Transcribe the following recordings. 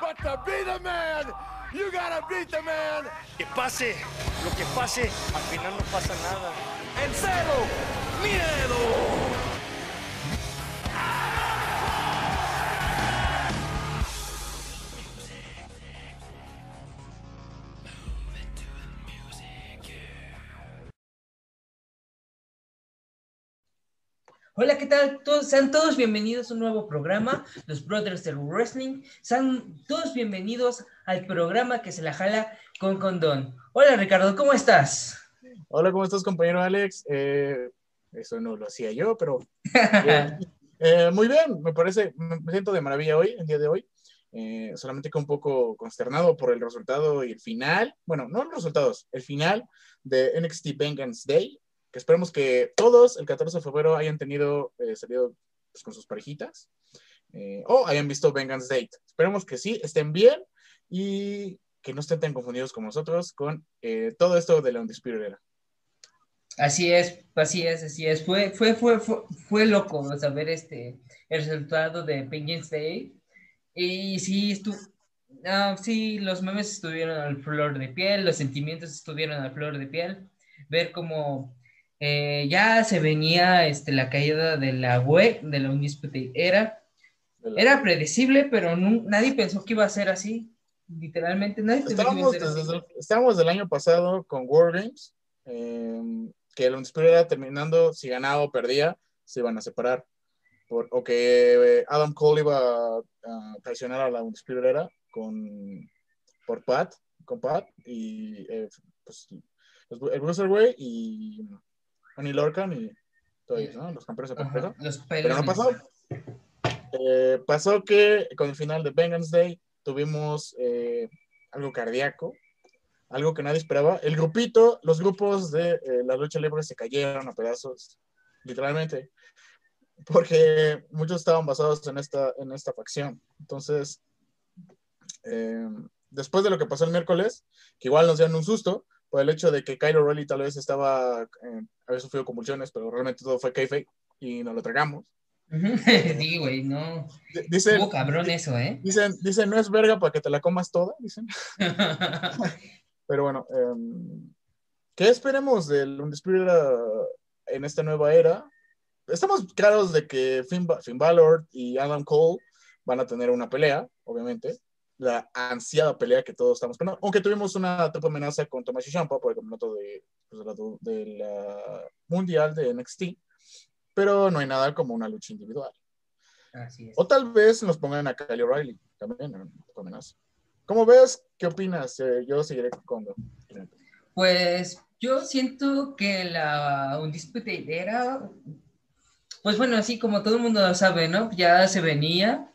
But to be the man, you gotta beat the man. Que pase lo que pase, al final no pasa nada. En cero, miedo. Hola, ¿qué tal? Todos, sean todos bienvenidos a un nuevo programa, los Brothers del Wrestling. Sean todos bienvenidos al programa que se la jala con condón. Hola, Ricardo, ¿cómo estás? Hola, ¿cómo estás, compañero Alex? Eh, eso no lo hacía yo, pero eh, eh, muy bien, me parece, me siento de maravilla hoy, el día de hoy. Eh, solamente que un poco consternado por el resultado y el final, bueno, no los resultados, el final de NXT Vengeance Day, que esperemos que todos el 14 de febrero hayan tenido eh, salido pues, con sus parejitas eh, o hayan visto Vengeance Date. Esperemos que sí, estén bien y que no estén tan confundidos como nosotros con eh, todo esto de la Undisputed Era. Así es, así es, así es. Fue, fue, fue, fue, fue loco saber este, el resultado de Vengeance Day. Y sí, estuvo, ah, sí, los memes estuvieron al flor de piel, los sentimientos estuvieron al flor de piel. Ver cómo eh, ya se venía este, la caída de la web, de la Undisputed Era. Era predecible, pero no, nadie pensó que iba a ser así. Literalmente, nadie pensó Estábamos que iba a ser así. estábamos del año pasado con War Games, eh, que la Undisputed Era terminando, si ganaba o perdía, se iban a separar. Por- o que eh, Adam Cole iba a, a traicionar a la Undisputed Era con, por Pat, con Pat, y eh, pues, el Bruiserweight y Oney Lorcan y ellos, ¿no? Los campeones de los Pero no pasó. Eh, pasó que con el final de Vengeance Day tuvimos eh, algo cardíaco, algo que nadie esperaba. El grupito, los grupos de eh, la lucha libre se cayeron a pedazos, literalmente, porque muchos estaban basados en esta, en esta facción. Entonces, eh, después de lo que pasó el miércoles, que igual nos dieron un susto, por el hecho de que Kyle O'Reilly tal vez estaba, eh, había sufrido convulsiones, pero realmente todo fue kayfabe y nos lo tragamos. sí, güey, no. D- Dicen, cabrón eso, ¿eh? dicen, dicen, no es verga para que te la comas toda, dicen. Pero bueno, em, ¿qué esperemos del Undisputed Era en esta nueva era? Estamos claros de que Finn, Finn Balor y Adam Cole van a tener una pelea, obviamente. La ansiada pelea que todos estamos esperando. Aunque tuvimos una triple amenaza con Tomás Ciampa por el campeonato de, pues, de la, mundial de NXT. Pero no hay nada como una lucha individual. Así es. O tal vez nos pongan a Kyle O'Reilly también en triple amenaza. ¿Cómo ves? ¿Qué opinas? Eh, yo seguiré con. Pues yo siento que la Undisputed era, pues bueno, así como todo el mundo lo sabe, ¿no? Ya se venía,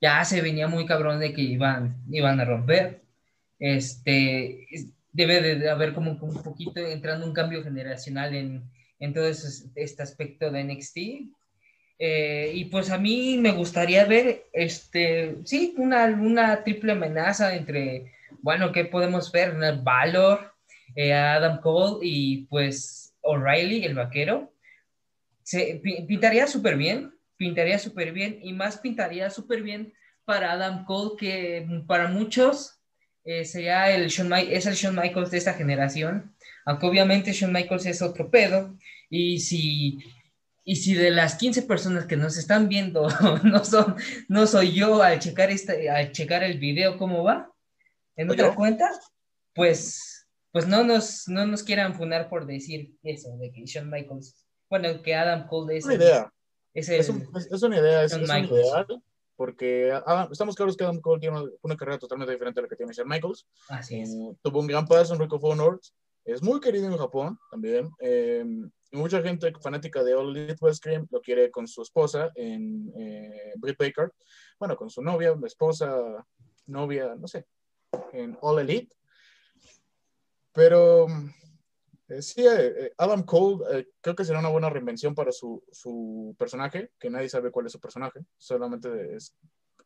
ya se venía muy cabrón de que iban, iban a romper. Este, es- debe de haber como un poquito entrando un cambio generacional en, en todo este aspecto de NXT. Eh, y pues a mí me gustaría ver, este, sí, una, una triple amenaza entre, bueno, ¿qué podemos ver? Valor, eh, Adam Cole y pues O'Reilly, el vaquero. Se, pi- pintaría súper bien, pintaría súper bien y más pintaría súper bien para Adam Cole que para muchos eh, sería el Shawn es el Shawn Michaels de esta generación, aunque obviamente Shawn Michaels es otro pedo y si y si de las 15 personas que nos están viendo no son no soy yo al checar este al checar el video cómo va en ¿O otra yo? cuenta, pues pues no nos no nos quieran funar por decir eso de que Shawn Michaels, bueno, que Adam Cole es una idea. Es el- Es, un- es- una idea. Es, es un ideal. Porque Adam- estamos claros que Adam Cole tiene una, una carrera totalmente diferente a la que tiene Shawn Michaels. así es. Eh, tuvo un gran paso en of Honor. Es muy querido en Japón también. Eh, mucha gente fanática de All Elite West Cream lo quiere con su esposa en eh, Britt Baker. Bueno, con su novia, esposa, novia, no sé, en All Elite. Pero eh, sí, eh, eh, Adam Cole eh, creo que será una buena reinvención para su, su personaje, que nadie sabe cuál es su personaje. Solamente es,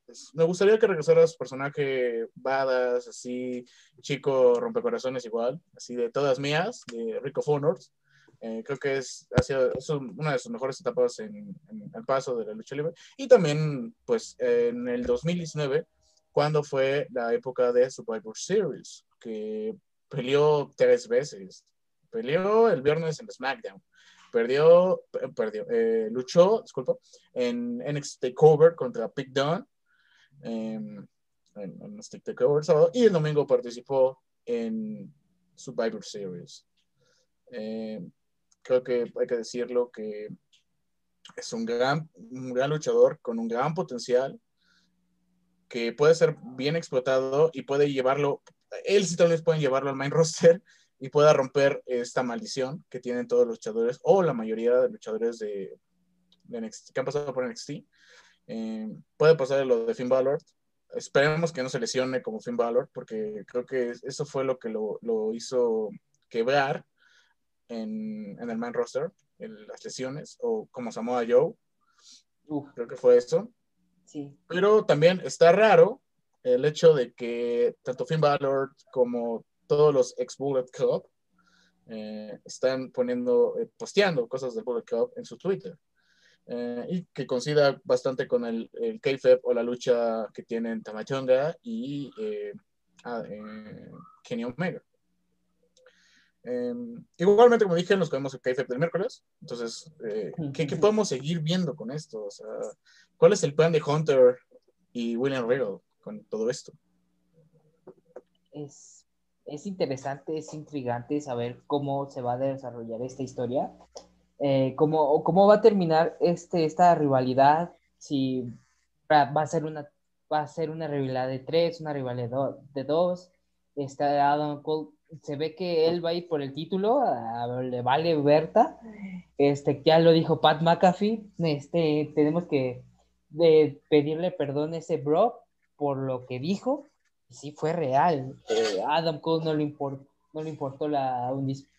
es- me gustaría que regresara su personaje badass, así, chico rompecorazones igual, así de todas mías, de Rico Honors. Eh, creo que es, ha sido- es un- una de sus mejores etapas en, en el paso de la lucha libre. Y también, pues, en el 2019 cuando fue la época de Survivor Series, que peleó tres veces. Peleó el viernes en SmackDown. Perdió, perdió, eh, luchó, disculpa, en NXT Takeover contra Big Don. en, en NXT Takeover y el domingo participó en Survivor Series. Eh, creo que hay que decirlo que es un gran, un gran luchador con un gran potencial que puede ser bien explotado y puede llevarlo, él sí tal vez pueden llevarlo al main roster y pueda romper esta maldición que tienen todos los luchadores o la mayoría de luchadores de, NXT, que han pasado por NXT. Eh, puede pasar lo de Finn Balor. Esperemos que no se lesione como Finn Balor, porque creo que eso fue lo que lo, lo hizo quebrar en, en, el main roster, en las lesiones, o como Samoa Joe. Creo que fue eso. Sí. Pero también está raro el hecho de que tanto Finn Balor como todos los ex Bullet Club eh, están poniendo, eh, posteando cosas del Bullet Club en su Twitter. Eh, y que coincida bastante con el, el KFEP o la lucha que tienen Tamachonga y ah, Kenny Omega. igualmente, como dije, nos comemos el KFEP del miércoles. Entonces, ¿qué, ¿qué, podemos seguir viendo con esto? O sea, ¿cuál es el plan de Hunter y William Regal con todo esto? Es es interesante, es intrigante saber cómo se va a desarrollar esta historia, eh, cómo, cómo va a terminar este, esta rivalidad, si va a ser una, va a ser una rivalidad de tres, una rivalidad de dos, está Adam Cole, se ve que él va a ir por el título, le vale Berta, este, ya lo dijo Pat McAfee, este, tenemos que pedirle perdón a ese bro por lo que dijo, sí fue real. Eh, Adam Cole no le, importó, no le importó la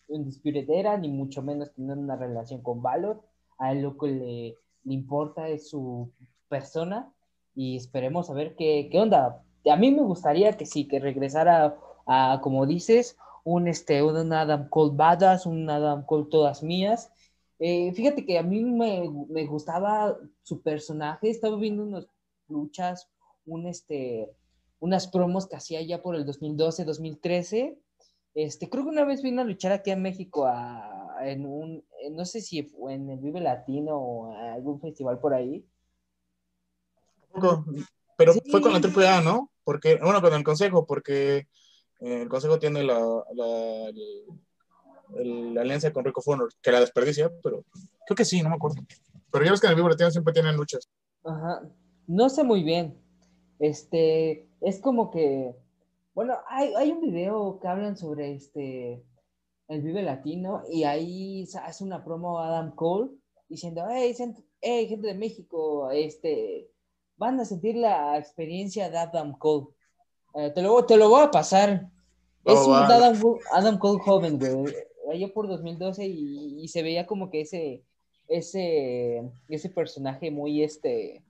Undisputed Era, ni mucho menos tener una relación con Valor. A él lo que le, le importa es su persona y esperemos a ver qué, qué, onda. A mí me gustaría que sí, que regresara a, como dices, un, este, un Adam Cole badass, un Adam Cole todas mías. Eh, fíjate que a mí me, me, gustaba su personaje, estaba viendo unas luchas, un este, unas promos que hacía ya por el 2012, 2013. Este, creo que una vez vino a luchar aquí en México en un, no sé si fue en el Vive Latino o algún festival por ahí. Pero fue con la AAA, ¿no? Porque, bueno, con el Consejo, porque eh, el Consejo tiene la, la, la, alianza con Rico Fonor, que la desperdicia, pero creo que sí, no me acuerdo. Pero ya ves que en el Vive Latino siempre tienen luchas. Ajá. No sé muy bien. Este, es como que, bueno, hay, hay un video que hablan sobre este, el Vive Latino y ahí hace una promo Adam Cole diciendo, hey, gente de México, este, van a sentir la experiencia de Adam Cole. Eh, te, lo, te lo voy a pasar. Oh, es un Adam, Adam, Cole joven, güey. Allá por 2012 y, y, se veía como que ese, ese, ese personaje muy, este,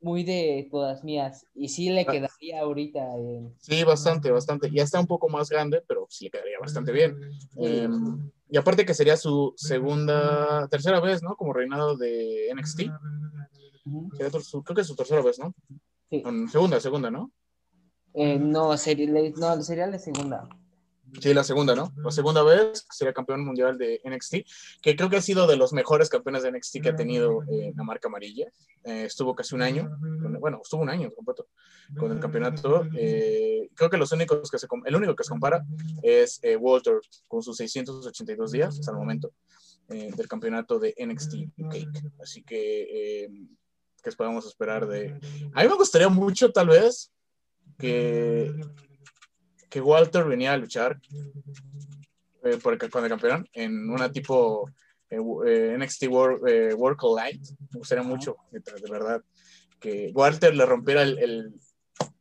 muy de todas mías. Y sí le ah. quedaría ahorita. Sí, bastante, bastante. Ya está un poco más grande, pero sí le quedaría bastante bien. Em, y aparte que sería su segunda, tercera vez, ¿no? Como reinado de NXT. creo que es su tercera vez, ¿no? Sí. segunda, segunda, ¿no? Eh, no, sería, no, sería la segunda. Sí, la segunda, ¿no? La segunda vez sería campeón mundial de NXT, que creo que ha sido de los mejores campeones de NXT que ha tenido eh, la marca amarilla. Eh, estuvo casi un año, bueno, estuvo un año completo con el campeonato. Eh, creo que los únicos que se, el único que se compara es Walter con sus 682 días hasta el momento del campeonato de NXT UK. Así que, ¿qué podemos esperar de...? A mí me gustaría mucho, tal vez, que que Walter venía a luchar eh, por el, con el campeón en una tipo eh, eh NXT World, eh, World Collide. Me gustaría mucho, de, verdad, que Walter le rompiera el, el,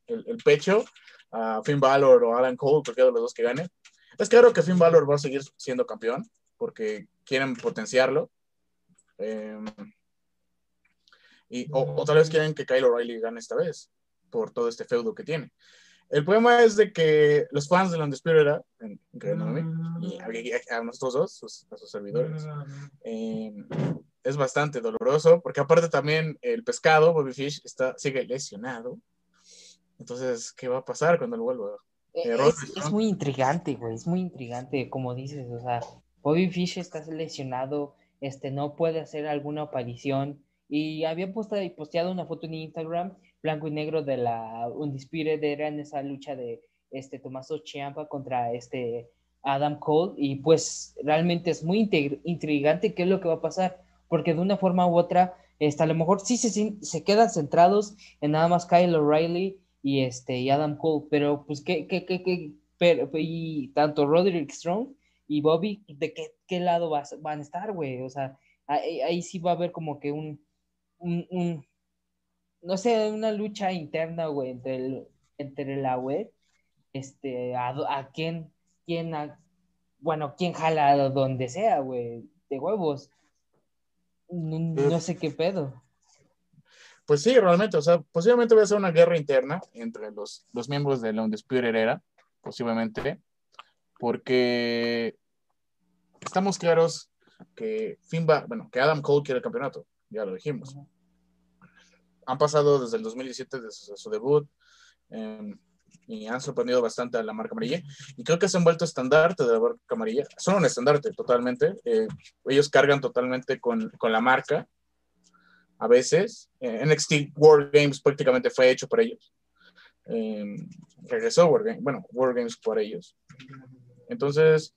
el, pecho a Finn Balor o Alan Cole, cualquiera de los dos que gane. Es claro que Finn Balor va a seguir siendo campeón porque quieren potenciarlo. Em, y, o, o, tal vez quieren que Kyle O'Reilly gane esta vez por todo este feudo que tiene. El problema es de que los fans de la Undisputed y a, nosotros dos, a sus servidores, eh, es bastante doloroso, porque aparte también el pescado, Bobby Fish, está, sigue lesionado. Entonces, ¿qué va a pasar cuando él vuelva? Eh, Es, muy intrigante, güey, es muy intrigante, como dices, o sea, Bobby Fish está lesionado, este, no puede hacer alguna aparición, y había posteado una foto en Instagram, blanco y negro, de la Undisputed Era en esa lucha de, este, Tommaso Ciampa contra, este, Adam Cole, y pues, realmente es muy intrigante qué es lo que va a pasar, porque de una forma u otra, este, a lo mejor sí se, se quedan centrados en nada más Kyle O'Reilly y este Adam Cole, pero pues qué, qué, qué, qué- pero, y tanto Roderick Strong y Bobby, ¿de qué, qué lado vas- van a estar, güey? O sea, ahí, ahí sí va a haber como que un, un, un- no sé, una lucha interna, güey, entre, el, entre la web, este, a, a quién, quién, a- bueno, quién jala a donde sea, güey, de huevos. No, no sé qué pedo. Pues sí, realmente, o sea, posiblemente va a ser una guerra interna entre los, los miembros de la Undisputed Era, posiblemente, porque estamos claros que Finn Ba- bueno, que Adam Cole quiere el campeonato, ya lo dijimos. Han pasado desde el 2017, desde su, debut, eh, y han sorprendido bastante a la marca amarilla, y creo que se han vuelto estandarte de la marca amarilla. Son un estandarte totalmente, eh, ellos cargan totalmente con, con la marca, a veces. Eh, NXT World Games prácticamente fue hecho por ellos. Eh, regresó World Games, bueno, World Games por ellos. Entonces,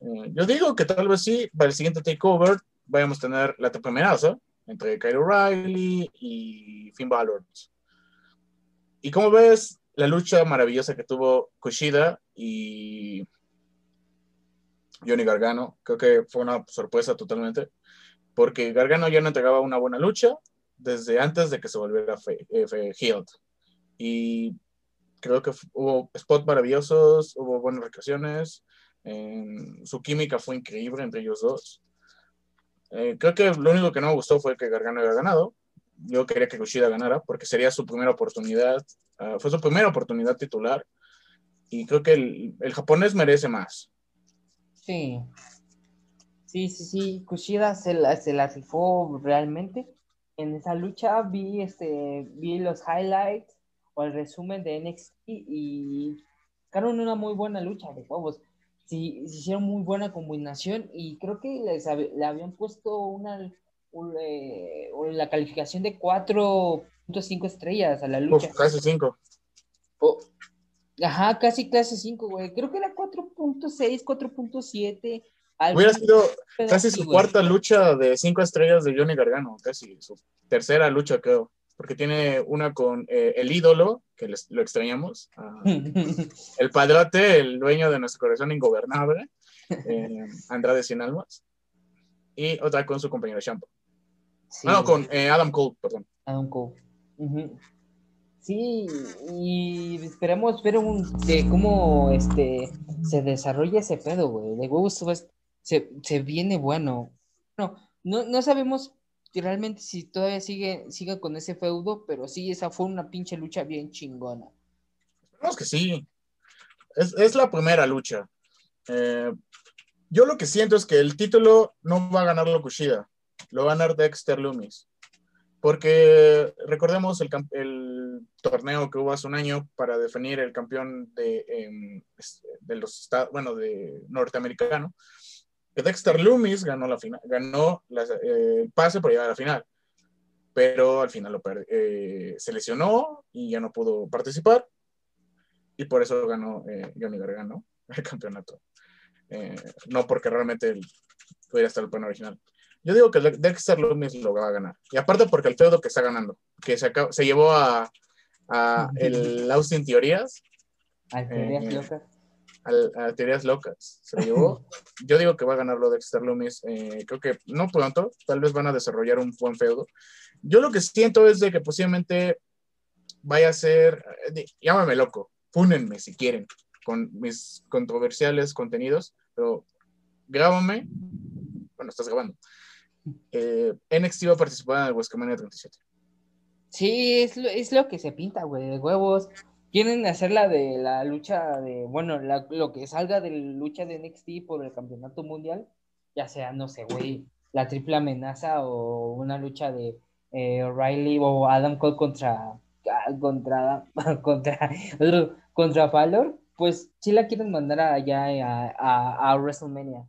eh, yo digo que tal vez sí, para el siguiente takeover vayamos a tener la triple amenaza entre Kyle O'Reilly y Finn Balor. Y como ves, la lucha maravillosa que tuvo Kushida y Johnny Gargano, creo que fue una sorpresa totalmente porque Gargano ya no entregaba una buena lucha desde antes de que se volviera fe, eh, fe-. Y creo que hubo spots maravillosos, hubo buenas recreaciones, su química fue increíble entre ellos dos. Eh, creo que lo único que no me gustó fue que Gargano haya ganado. Yo quería que Kushida ganara porque sería su primera oportunidad, ah, fue su primera oportunidad titular. Y creo que el, el japonés merece más. Sí. Sí, sí, sí. Kushida se la, se la rifó realmente. En esa lucha vi este, vi los highlights o el resumen de NXT y sacaron una muy buena lucha de huevos. Sí, se hicieron muy buena combinación y creo que les hab- le habían puesto una un, eh, la calificación de 4.5 estrellas a la lucha. Uf, casi cinco. Oh, Ajá, casi clase 5, güey. Creo que era 4.6, 4.7. algo Hubiera sido casi su cuarta lucha de cinco estrellas de Johnny Gargano, casi su tercera lucha, creo. Porque tiene una con eh, el ídolo, que les- lo extrañamos, ah, el padrote, el dueño de nuestro corazón ingobernable, eh, Andrade Cien Almas, y otra con su compañero Champa. Sí, no, con eh, Adam Cole, perdón. Adam Cole. Ujú. Sí, y esperemos ver un, de cómo este, se desarrolla ese pedo, güey. De huevos se, se viene bueno. No, no, no sabemos realmente si todavía sigue, sigue con ese feudo, pero sí, esa fue una pinche lucha bien chingona. Esperemos que sí. Es, es la primera lucha. Eh, yo lo que siento es que el título no va a ganarlo Kushida, lo va a ganar Dexter Loomis. Porque recordemos el, el torneo que hubo hace un año para definir el campeón de, es- de los bueno, de norteamericano, Dexter Loomis ganó la final, ganó la- eh, el pase para llegar a la final. Pero al final lo eh, se lesionó y ya no pudo participar y por eso ganó eh, Johnny Gargano el campeonato. Eh, no porque realmente él pudiera estar el plan original. Yo digo que Dexter Loomis lo va a ganar. Y aparte porque el feudo que está ganando, que se, acaba- se llevó a, a el Austin Teorías, Al teorías locas. Al- a Teorías Locas, se lo llevó. Yo digo que va a ganarlo Dexter Loomis. eh, creo que no pronto, tal vez van a desarrollar un buen feudo. Yo lo que siento es de que posiblemente vaya a ser, eh, llámame loco, fúnenme si quieren con mis controversiales contenidos, pero grábame, bueno, estás grabando. Eh, NXT va a participar en el WrestleMania 37. Sí, es lo, es lo que se pinta, güey, de huevos. Quieren hacer la de la lucha de, bueno, la- lo que salga de la lucha de NXT por el campeonato mundial, ya sea, no sé, güey, la triple amenaza o una lucha de eh, O'Reilly o Adam Cole contra ah, contra, contra, contra Valor, pues sí la quieren mandar allá a, a, a WrestleMania.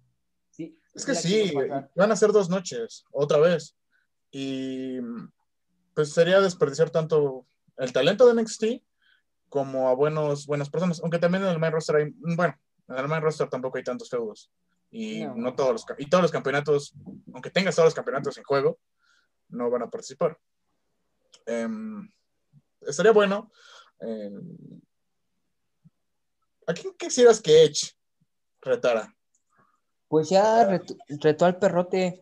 Sí, Es que sí, van a ser dos noches, otra vez. Y pues sería desperdiciar tanto el talento de NXT como a buenos, buenas personas. Aunque también en el main roster hay, bueno, en el main roster tampoco hay tantos feudos. Y No. no, todos los, y todos los campeonatos, aunque tengas todos los campeonatos en juego, no van a participar. Em, estaría bueno. em, ¿A quién quisieras que Edge retara? Pues ya retó, retó al perrote.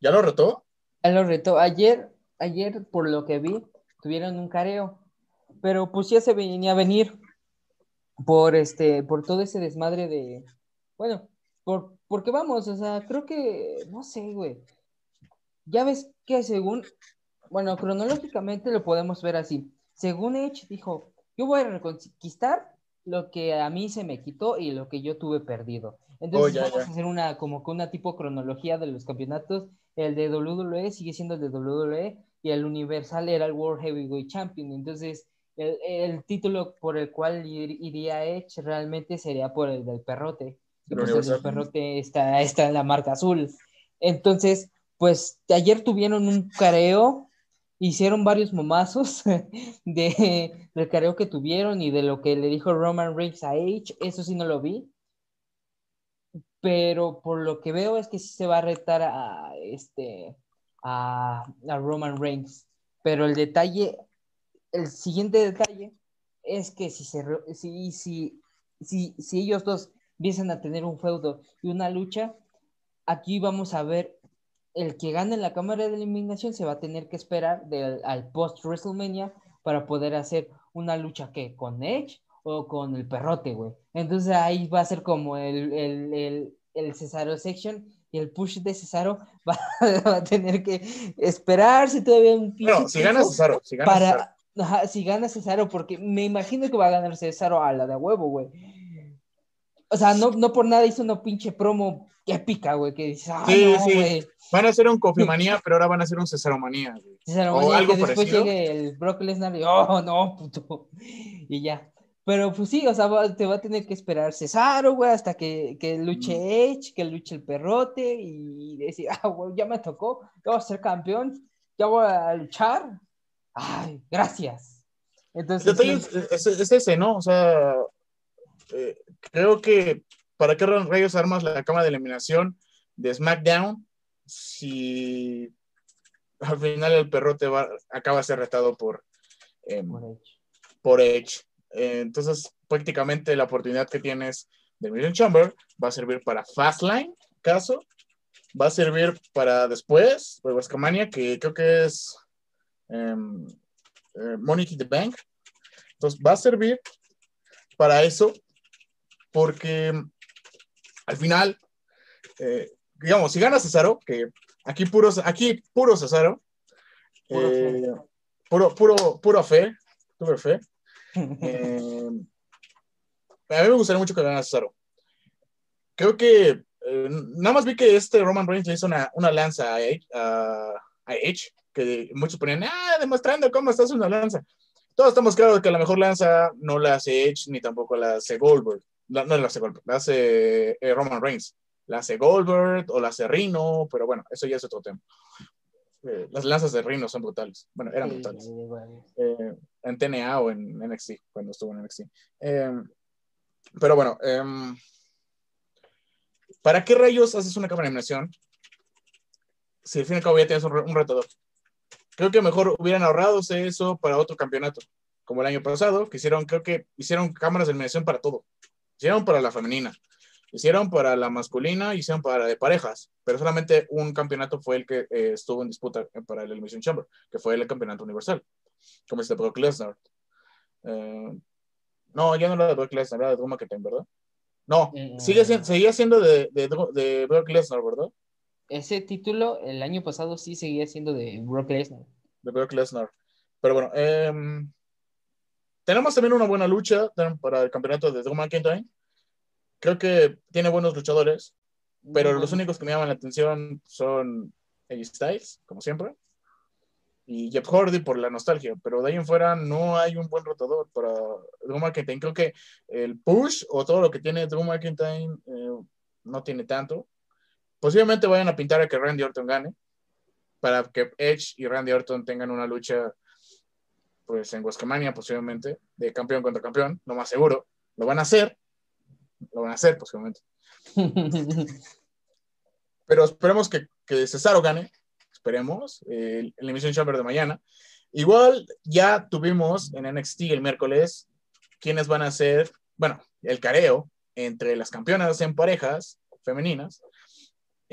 ¿Ya lo retó? Él lo retó. Ayer, ayer, por lo que vi, tuvieron un careo. Pero pues ya se venía a venir por este, por todo ese desmadre de. Bueno, por, porque vamos, o sea, creo que. No sé, güey. Ya ves que según. Bueno, cronológicamente lo podemos ver así. Según Edge dijo, yo voy a reconquistar lo que a mí se me quitó y lo que yo tuve perdido. Entonces Oh, ya, vamos ya. a hacer una como que una tipo cronología de los campeonatos. El de WWE sigue siendo el de WWE y el Universal era el World Heavyweight Champion. Entonces, el, el título por el cual ir- iría Edge realmente sería por el del perrote. Y pues el del perrote está, está en la marca azul. Entonces, pues ayer tuvieron un careo, hicieron varios momazos de, del careo que tuvieron y de lo que le dijo Roman Reigns a Edge. Eso sí no lo vi. Pero por lo que veo es que sí se va a retar a este a, a Roman Reigns. Pero el detalle, el siguiente detalle es que si se si, si, si, si ellos dos empiezan a tener un feudo y una lucha, aquí vamos a ver el que gane en la cámara de eliminación se va a tener que esperar del, al post WrestleMania para poder hacer una lucha que con Edge o con el perrote, güey. Entonces ahí va a ser como el, el, el, el Cesaro section y el push de Cesaro va, va a tener que esperarse todavía un pinche si gana Cesaro, si gana Cesaro. Ajá, si gana Cesaro, porque me imagino que va a ganar Cesaro a la de huevo, güey. O sea, no, no por nada hizo una pinche promo épica, güey, que dices, ah, Sí, no, sí. güey. Van a hacer un Cofimanía, pero ahora van a hacer un Cesaromanía. güey. O manía, algo que después parecido. llegue el Brock Lesnar y, oh, no, puto. Y ya. Pero pues sí, o sea, va- te va a tener que esperar Cesaro, güey, hasta que, que luche Edge, que luche el perrote y decir, ah, güey, ya me tocó, yo voy a ser campeón, ya voy a luchar. Ay, gracias. El Entonces, detalle es, es- es ese, ¿no? O sea, eh, creo que ¿para qué rayos armas la cama de eliminación de SmackDown si al final el perrote va, acaba de ser retado por, em, por Edge. por Edge? Eh, entonces, prácticamente la oportunidad que tienes de Million Chamber va a servir para Fastlane, caso, va a servir para después, de WrestleMania, que creo que es eh, Money in the Bank. Entonces, va a servir para eso, porque al final, eh, digamos, si gana Cesaro, que aquí puro, aquí puro Cesaro, Puro fe. eh, puro, puro, puro fe, tuve fe. Eh, a mí me gustaría mucho que ganara Cesaro. Creo que eh, nada más vi que este Roman Reigns le hizo una, una lanza a a- a Edge, que muchos ponían, ah, demostrando cómo estás una lanza. Todos estamos claros que la mejor lanza no la hace Edge ni tampoco la hace Goldberg. La- no la hace Goldberg, la hace eh, Roman Reigns. La hace Goldberg o la hace Rino, pero bueno, eso ya es otro tema. Eh, las lanzas de Rino son brutales. Bueno, eran Sí, brutales eh, en TNA o en NXT, cuando estuvo en NXT. Pero bueno, em, ¿para qué rayos haces una cámara de animación si al fin y al cabo ya tienes un, un retador? Creo que mejor hubieran ahorrado eso para otro campeonato, como el año pasado, que hicieron, creo que hicieron cámaras de eliminación para todo. Hicieron para la femenina, hicieron para la masculina, hicieron para de parejas, pero solamente un campeonato fue el que eh, estuvo en disputa eh, para el Elimination Chamber, que fue el campeonato universal como este Brock Lesnar. Eh, no, ya no era de Brock Lesnar, era de Drew McIntyre, ¿verdad? No, sigue siendo, seguía siendo de, de, de Brock Lesnar, ¿verdad? Ese título el año pasado sí seguía siendo de Brock Lesnar. De Brock Lesnar. Pero bueno, em, tenemos también una buena lucha para el campeonato de Drew McIntyre. Creo que tiene buenos luchadores, pero los únicos que me llaman la atención son AJ Styles, como siempre. y Jeff Hardy por la nostalgia, pero de ahí en fuera no hay un buen rotador para Drew McIntyre. Creo que el push o todo lo que tiene Drew McIntyre eh, no tiene tanto. Posiblemente vayan a pintar a que Randy Orton gane para que Edge y Randy Orton tengan una lucha pues en Huescamania posiblemente de campeón contra campeón, lo más seguro. Lo van a hacer, lo van a hacer posiblemente. Pero esperemos que, que Cesaro gane, esperemos, el, el Elimination Chamber de mañana. Igual ya tuvimos en NXT el miércoles quienes van a ser, bueno, el careo entre las campeonas en parejas femeninas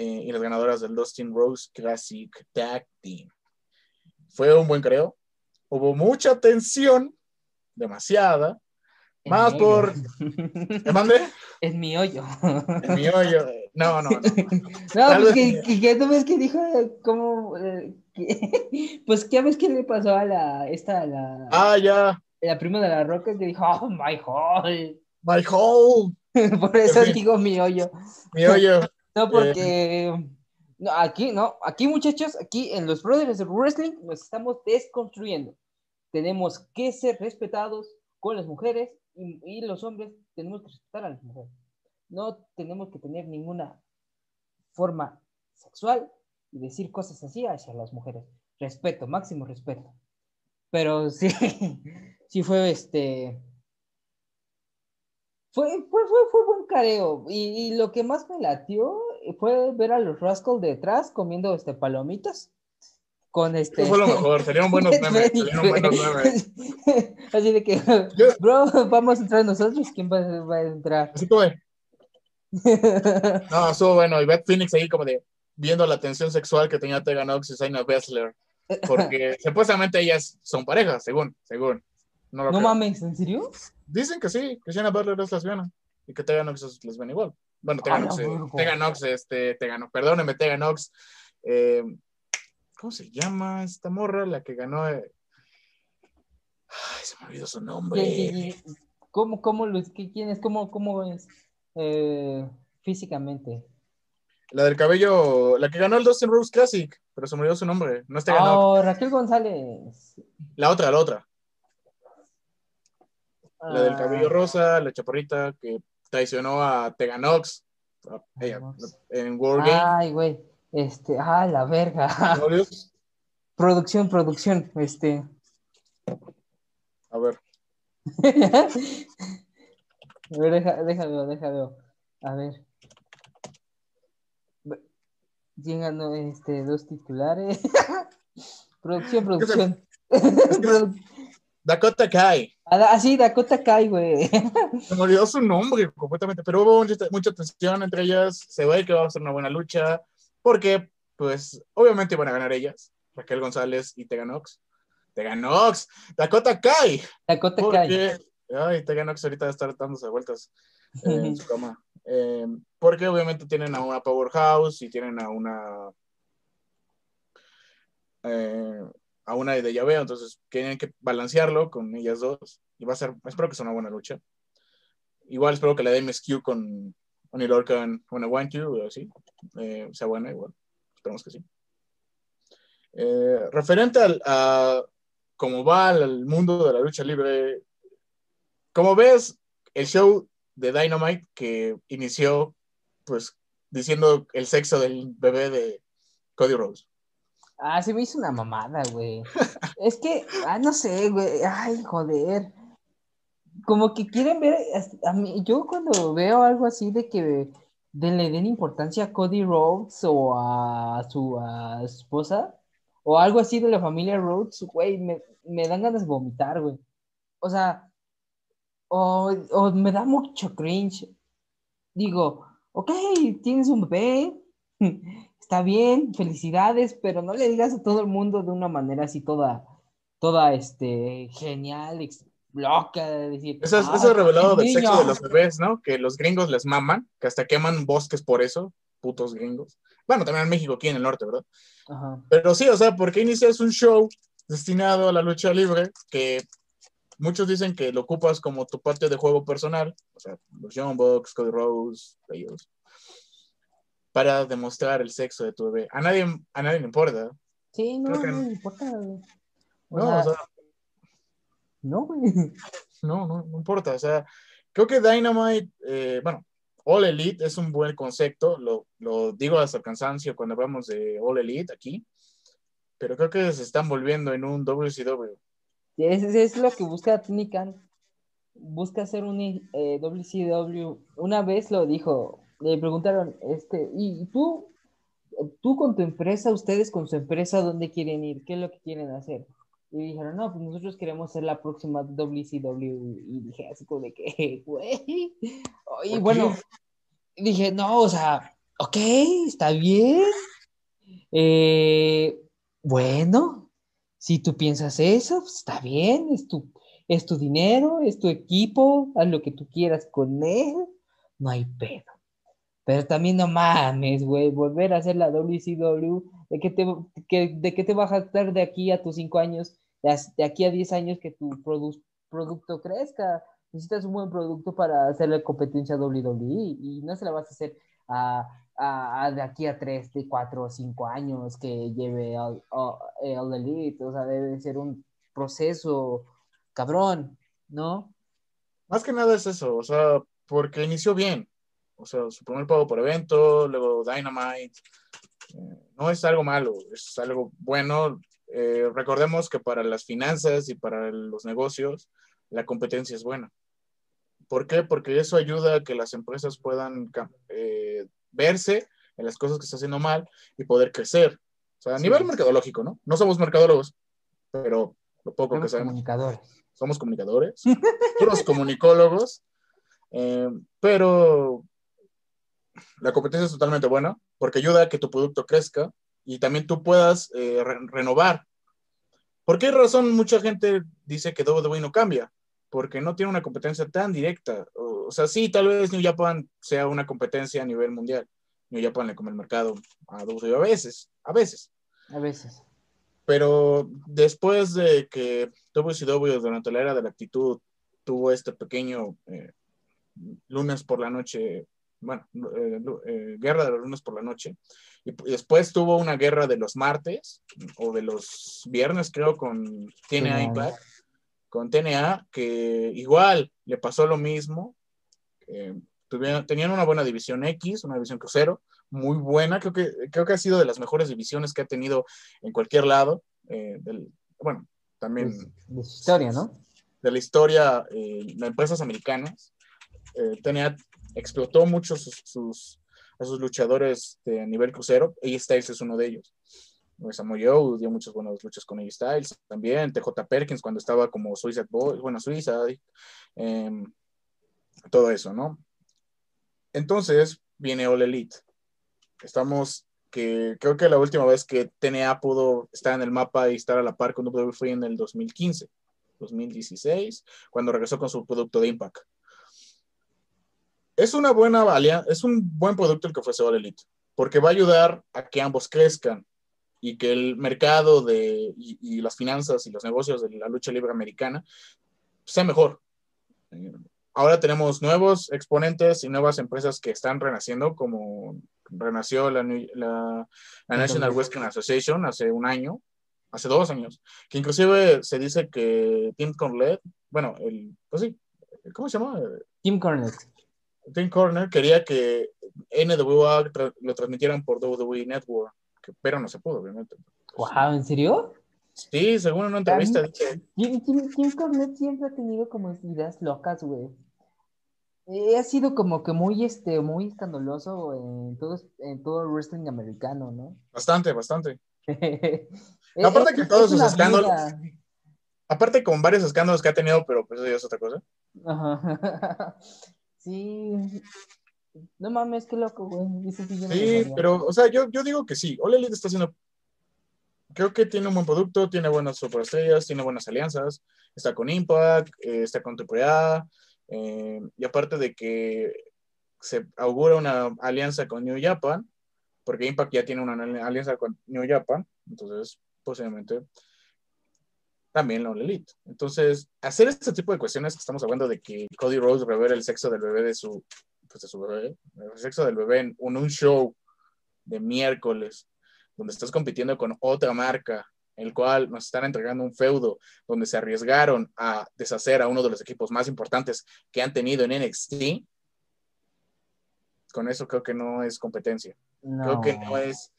eh, y las ganadoras del Dustin Rose Classic Tag Team. Fue un buen careo. Hubo mucha tensión, demasiada, En más por... ¿Te mandé? Es mi hoyo. En mi hoyo. No, no, no. No, pues que, que, que ves que dijo como eh, que- pues qué ves qué le pasó a la esta la, Ah, ya. la prima de la roca que dijo oh my god My hole. por eso digo mi hoyo Mi hoyo. No porque no, aquí no aquí muchachos aquí en los Brothers of Wrestling nos estamos desconstruyendo tenemos que ser respetados con las mujeres y, y los hombres tenemos que respetar a las mujeres no tenemos que tener ninguna forma sexual y decir cosas así hacia las mujeres. Respeto, máximo respeto. Pero sí, sí fue este. Fue, fue, fue, fue buen careo. Y, y lo que más me latió fue ver a los Rascals detrás comiendo este palomitas. Con este. Eso fue lo mejor. Salieron buenos memes. Salieron buenos memes. Así de que, Yo- bro, vamos a entrar nosotros. ¿Quién va, va a entrar? Así como No, estuvo bueno. Y Beth Phoenix ahí como de viendo la tensión sexual que tenía Tegan Nox y Shayna Baszler. Porque supuestamente ellas son parejas, según, según. No, lo no mames, ¿en serio? Dicen que sí, que Shayna Baszler es lesbiana y que Tegan Nox es lesbiana igual. Bueno, Tegan Nox, eh, verga. Tegan Nox, este, Tegan Nox, perdóneme, Tegan Nox. eh, ¿Cómo se llama esta morra? La que ganó. eh? Ay, se me olvidó su nombre. ¿Quién- quién- quién- ¿Cómo, cómo, qué- quién es? ¿Cómo, cómo es eh, físicamente? La del cabello, la que ganó el Dustin Rose Classic, pero se me olvidó su nombre. No es Tegan Nox. Oh, Raquel González. La otra, la otra. La del Ah, cabello rosa, la chaparrita que traicionó a Teganox a- ella, en World Game. Ay, güey. Este, ah, la verga. Producción, producción. Este. A ver, A ver, deja, déjalo, déjalo. A ver. Ve- ¿Quién ganó este, dos titulares? producción, producción. Produ- Dakota Kai. Ah, sí, Dakota Kai, güey. Se me olvidó su nombre completamente, pero hubo mucha, mucha tensión entre ellas. Se ve que va a ser una buena lucha, porque, pues, obviamente van a ganar ellas, Raquel González y Teganox. Teganox, Dakota Kai. Dakota Kai. Porque, ay, Teganox ahorita va a estar dándose vueltas eh, en su cama. Eh, porque obviamente tienen a una Powerhouse y tienen a una eh, a una de Llaveo, entonces tienen que balancearlo con ellas dos y va a ser, espero que sea una buena lucha. Igual espero que la de MSQ con Oni Lorcan, When I Want You, así, eh, sea buena igual, esperemos que sí. Eh, referente al, a cómo va al mundo de la lucha libre, como ves, el show de Dynamite que inició, pues, diciendo el sexo del bebé de Cody Rose. Ah, se me hizo una mamada, güey. Es que, ah, no sé, güey. Ay, joder. Como que quieren ver, a mí, yo cuando veo algo así de que de- le den importancia a Cody Rhodes o a su, esposa, o algo así de la familia Rhodes, güey, me, me dan ganas de vomitar, güey. O sea, o, o me da mucho cringe. Digo, ok, tienes un bebé, está bien, felicidades, pero no le digas a todo el mundo de una manera así toda, toda, este, genial, loca, de decir. Eso es, "Ay, eso es revelado del niño". sexo de los bebés, ¿no? Que los gringos les maman, que hasta queman bosques por eso, putos gringos. Bueno, también en México, aquí en el norte, ¿verdad? Ajá. Pero sí, o sea, ¿por qué inicias un show destinado a la lucha libre que muchos dicen que lo ocupas como tu patio de juego personal? O sea, los Young Bucks, Cody Rose, ellos. Para demostrar el sexo de tu bebé. A nadie, a nadie le importa. Sí, no, que no importa. O No, sea, o sea, no, no, no, no importa. O sea, creo que Dynamite, eh, bueno, All Elite es un buen concepto, lo, lo digo hasta el cansancio cuando hablamos de All Elite aquí, pero creo que se están volviendo en un WCW. Es, es lo que busca Tony Khan. Busca hacer un eh, WCW. Una vez lo dijo, le preguntaron, este, ¿y tú, tú con tu empresa, ustedes con su empresa, dónde quieren ir? ¿Qué es lo que quieren hacer? Y dijeron, no, pues nosotros queremos ser la próxima WCW. Y dije, así como de que, güey. Y ¿Por bueno, dije, no, o sea, ok, está bien. Eh, bueno, si tú piensas eso, pues, está bien, es tu, es tu dinero, es tu equipo, haz lo que tú quieras con él, no hay pedo. Pero también no mames, güey, volver a hacer la WCW, ¿de qué te, de qué te va a jactar de aquí a tus cinco años, de, aquí a 10 años que tu produ- producto crezca? Necesitas un buen producto para hacerle competencia a WWE y no se la vas a hacer a, a- de aquí a 3, de 4 o 5 años que lleve al Elite, o sea, debe ser un proceso cabrón, ¿no? Más que nada es eso, o sea, porque inició bien. O sea, su primer pago por evento, luego Dynamite. eh, no es algo malo, es algo bueno. Eh, recordemos que para las finanzas y para los negocios, la competencia es buena. ¿Por qué? Porque eso ayuda a que las empresas puedan eh, verse en las cosas que está haciendo mal y poder crecer. O sea, a Sí. nivel mercadológico, ¿no? No somos mercadólogos, pero lo poco que Somos sabemos comunicadores. somos comunicadores, puros comunicólogos, eh, pero la competencia es totalmente buena porque ayuda a que tu producto crezca y también tú puedas eh, re- renovar. ¿Por qué razón mucha gente dice que WWE no cambia? Porque no tiene una competencia tan directa. O, o sea, sí, tal vez New Japan sea una competencia a nivel mundial. New Japan le come el mercado a WWE a veces, a veces A veces. pero después de que WCW durante la era de la actitud tuvo este pequeño eh, lunes por la noche, bueno, eh, eh, guerra de los lunes por la noche, y, y después tuvo una guerra de los martes o de los viernes, creo, con TNA TNA. Impact, con TNA, que igual le pasó lo mismo. eh, tuvieron- tenían una buena división X, una división crucero, muy buena, creo que, creo que ha sido de las mejores divisiones que ha tenido en cualquier lado. eh, del- bueno, también De, de su historia, ¿no? de la historia eh, de empresas americanas. Eh, TNA explotó mucho sus, a sus luchadores de nivel crucero. AJ Styles es uno de ellos. Samoa Joe dio muchas buenas luchas con AJ Styles. También TJ Perkins cuando estaba como Suicide Boy, bueno, Suiza, em, todo eso, ¿no? Entonces viene All Elite. Estamos que creo que la última vez que TNA pudo estar en el mapa y estar a la par con WWE fue en el 2015, 2016, cuando regresó con su producto de Impact. Es una buena alianza, es un buen producto el que ofrece All Elite, porque va a ayudar a que ambos crezcan y que el mercado de, y, las finanzas y los negocios de la lucha libre americana sea mejor. Ahora tenemos nuevos exponentes y nuevas empresas que están renaciendo, como renació la, la- National Wrestling Association hace un año, hace dos años, que inclusive se dice que Tim Cornette, bueno, el, pues sí, ¿cómo se llama? Tim Cornette. Tim Corner quería que NWA tra- lo transmitieran por WWE Network, que- pero no se pudo, obviamente. Wow, ¿en serio? Sí, según una entrevista dice, Tim, Tim, Tim Cornette siempre ha tenido como ideas locas, güey. Eh, ha sido como que muy, este, muy escandaloso en todo, en todo el wrestling americano, ¿no? bastante, bastante. Eh, Aparte es- que todos es sus escándalos- vida. Aparte con varios escándalos que ha tenido, pero pues eso ya es otra cosa. Ajá. Sí. No mames, qué loco, güey. Eso sí yo no lo Sí, sabía. pero, o sea, yo, yo digo que sí. All Elite está haciendo. Creo que tiene un buen producto, tiene buenas superestrellas, tiene buenas alianzas. Está con Impact, eh, está con AAA. eh, y aparte de que se augura una alianza con New Japan, porque Impact ya tiene una ali- alianza con New Japan, entonces posiblemente también la All Elite. Entonces, hacer este tipo de cuestiones que estamos hablando de que Cody Rhodes revela el sexo del bebé de su, pues de su bebé, el sexo del bebé en un, un show de miércoles, donde estás compitiendo con otra marca, el cual nos están entregando un feudo, donde se arriesgaron a deshacer a uno de los equipos más importantes que han tenido en NXT, con eso creo que no es competencia. Creo que no es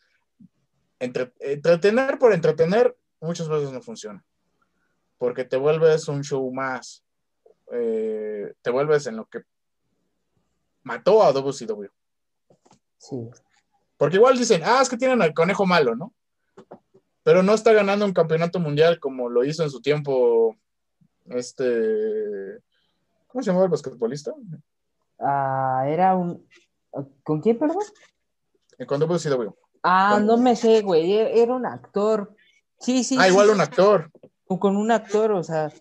entretener por entretener, muchas veces no funciona. Porque te vuelves un show más. Eh, te vuelves en lo que mató a WCW. Sí. Porque igual dicen, ah, es que tienen al conejo malo, ¿no? Pero no está ganando un campeonato mundial como lo hizo en su tiempo este. ¿Cómo se llamaba el basquetbolista? Ah, era un. ¿Con quién, perdón? Con WCW. Ah, no me sé, güey, e-, era un actor. Sí, sí. Ah, igual un actor. Con un actor, o sea.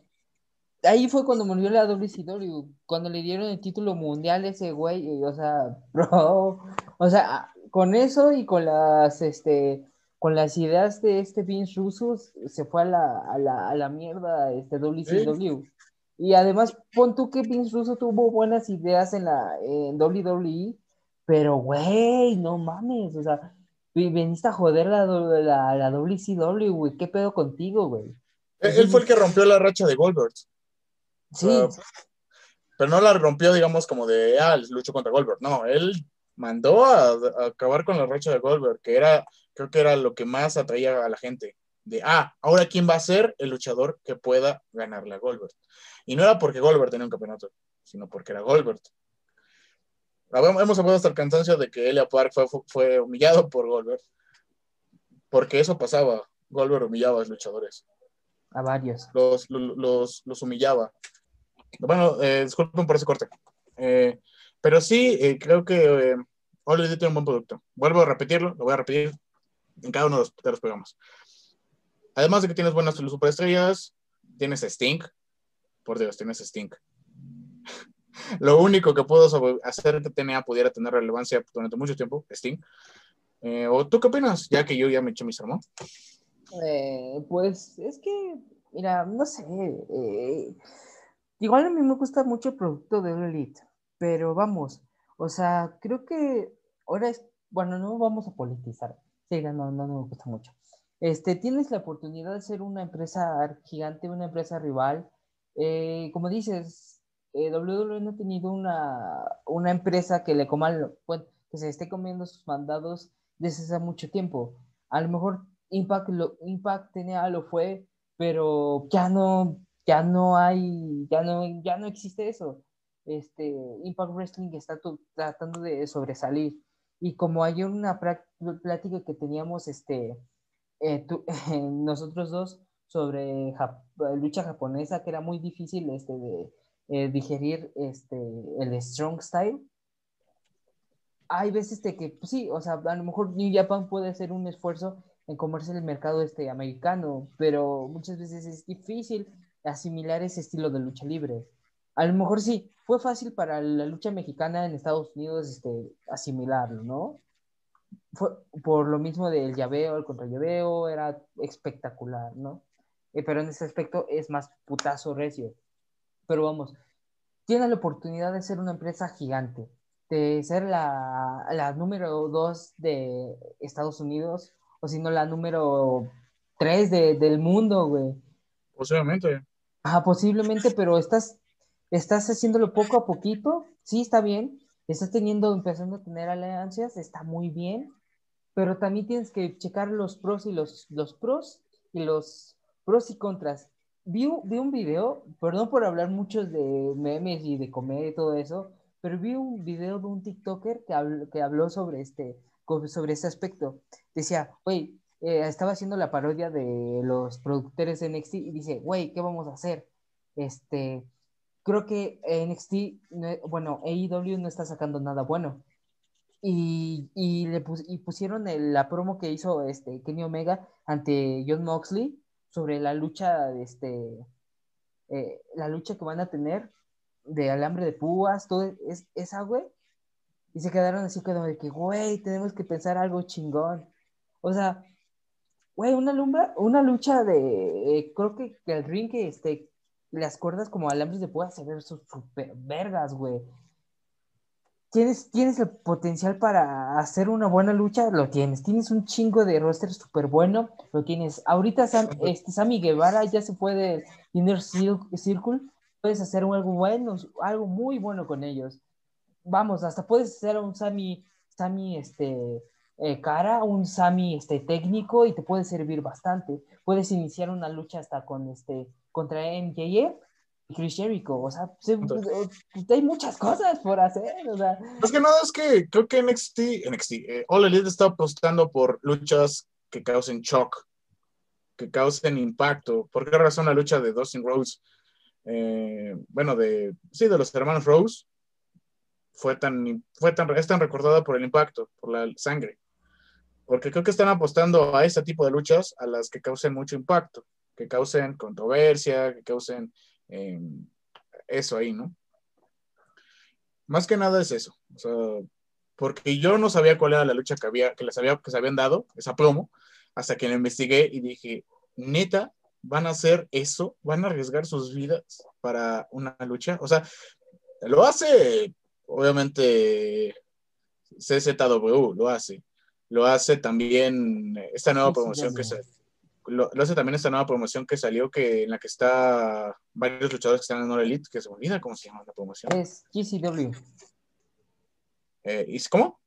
Ahí fue cuando murió la WCW, cuando le dieron el título mundial a ese güey, o sea, bro, o sea, con eso y con las, este, con las ideas de este Vince Russo, se fue a la, a la, a la mierda, este WCW. Y además, pon tú que Vince Russo tuvo buenas ideas en la, en WWE, pero güey, no mames, o sea, veniste a joder la, la, la WCW, güey. ¿Qué pedo contigo, güey? Él, fue el que rompió la racha de Goldberg. Sí. pero no la rompió, digamos, como de, ah, luchó contra Goldberg. No, él mandó a, acabar con la racha de Goldberg, que era, creo que era lo que más atraía a la gente. De, ah, ahora quién va a ser el luchador que pueda ganarle a Goldberg. Y no era porque Goldberg tenía un campeonato, sino porque era Goldberg hemos hablado hasta el cansancio de que Elia Park fue, humillado por Goldberg. Porque eso pasaba. Goldberg humillaba a los luchadores. A varios. Los, los, humillaba. Bueno, eh, disculpen por ese corte. Eh, pero sí, eh, creo que eh, tiene un buen producto. Vuelvo a repetirlo, lo voy a repetir en cada uno de los, de los programas. Además de que tienes buenas superestrellas, tienes Sting. Por Dios, tienes Sting lo único que pudo hacer que TNA pudiera tener relevancia durante mucho tiempo, Sting. ¿O tú qué opinas? Ya que yo ya me eché mi sermón. Eh, pues es que, mira, no sé. Eh, igual a mí me gusta mucho el producto de Elite, pero vamos, o sea, creo que ahora es, bueno, no vamos a politizar. Sí, no, no, me gusta mucho. Este, tienes la oportunidad de ser una empresa gigante, una empresa rival. como dices, eh, WWE no ha tenido una, una empresa que le coma, que se esté comiendo sus mandados desde hace mucho tiempo. A lo mejor Impact, lo, Impact tenía, lo fue, pero ya no, ya no hay, ya no, ya no existe eso. Este, Impact Wrestling está tratando de sobresalir. Y como hay una plática que teníamos este, eh, nosotros dos sobre lucha japonesa, que era muy difícil este, de, eh, digerir este, el strong style. Hay veces de que, pues sí, o sea, a lo mejor New Japan puede hacer un esfuerzo en comerse el mercado este americano, pero muchas veces es difícil asimilar ese estilo de lucha libre. A lo mejor sí, fue fácil para la lucha mexicana en Estados Unidos este, asimilarlo, ¿no? Fue por lo mismo del llaveo, el contra llaveo, era espectacular, ¿no? Eh, pero en ese aspecto es más putazo recio pero vamos, tiene la oportunidad de ser una empresa gigante, de ser la, la número dos de Estados Unidos, o si no la número tres de, del mundo, güey. Posiblemente. Ah, posiblemente, pero estás, estás haciéndolo poco a poquito, sí, está bien, estás teniendo, empezando a tener alianzas, está muy bien, pero también tienes que checar los pros y los, los pros y los pros y contras vi, un video, perdón por hablar muchos de memes y de comedia y todo eso, pero vi un video de un TikToker que habló, que habló sobre, este, sobre este aspecto. Decía, güey, eh, estaba haciendo la parodia de los productores de NXT y dice, güey, ¿qué vamos a hacer? Este, creo que NXT, bueno, AEW no está sacando nada bueno. Y, y le y pusieron la promo que hizo este, Kenny Omega ante John Moxley sobre la lucha, este, eh, la lucha que van a tener de alambre de púas, todo es, esa, güey. Y se quedaron así como de que, güey, tenemos que pensar algo chingón. O sea, güey, una, lumba, una lucha de, eh, creo que, el ring que, este, las cuerdas como alambres de púas se ven super vergas, güey. ¿Tienes, tienes el potencial para hacer una buena lucha, lo tienes. Tienes un chingo de roster súper bueno, lo tienes. Ahorita Sam, este, Sammy Guevara ya se puede Inner Cir- Circle, puedes hacer algo bueno, algo muy bueno con ellos. Vamos, hasta puedes hacer un Sammy, Sammy este, eh, cara, un Sammy este, técnico y te puede servir bastante. Puedes iniciar una lucha hasta con este, contra MJF y Chris Jericho. O sea, se- eh, hay muchas cosas por hacer. O sea, Más que nada es que creo que NXT, NXT, eh, All Elite está apostando por luchas que causen shock, que causen impacto. ¿Por qué razón la lucha de Dustin Rose? eh, bueno, de, sí, de los hermanos Rose, fue tan, fue tan, es tan recordada por el impacto, por la sangre. Porque creo que están apostando a ese tipo de luchas, a las que causen mucho impacto, que causen controversia, que causen eh, eso ahí, ¿no? Más que nada es eso. O sea, porque yo no sabía cuál era la lucha que había, que les había, que se habían dado, esa promo, hasta que la investigué y dije, neta, van a hacer eso, van a arriesgar sus vidas para una lucha. O sea, lo hace, obviamente, CZW, lo hace. Lo hace también esta nueva promoción que se, lo, lo hace también esta nueva promoción que salió, que, en la que está varios luchadores que están en All Elite, que se me olvida cómo se llama la promoción. es GCW. Eh, ¿y cómo?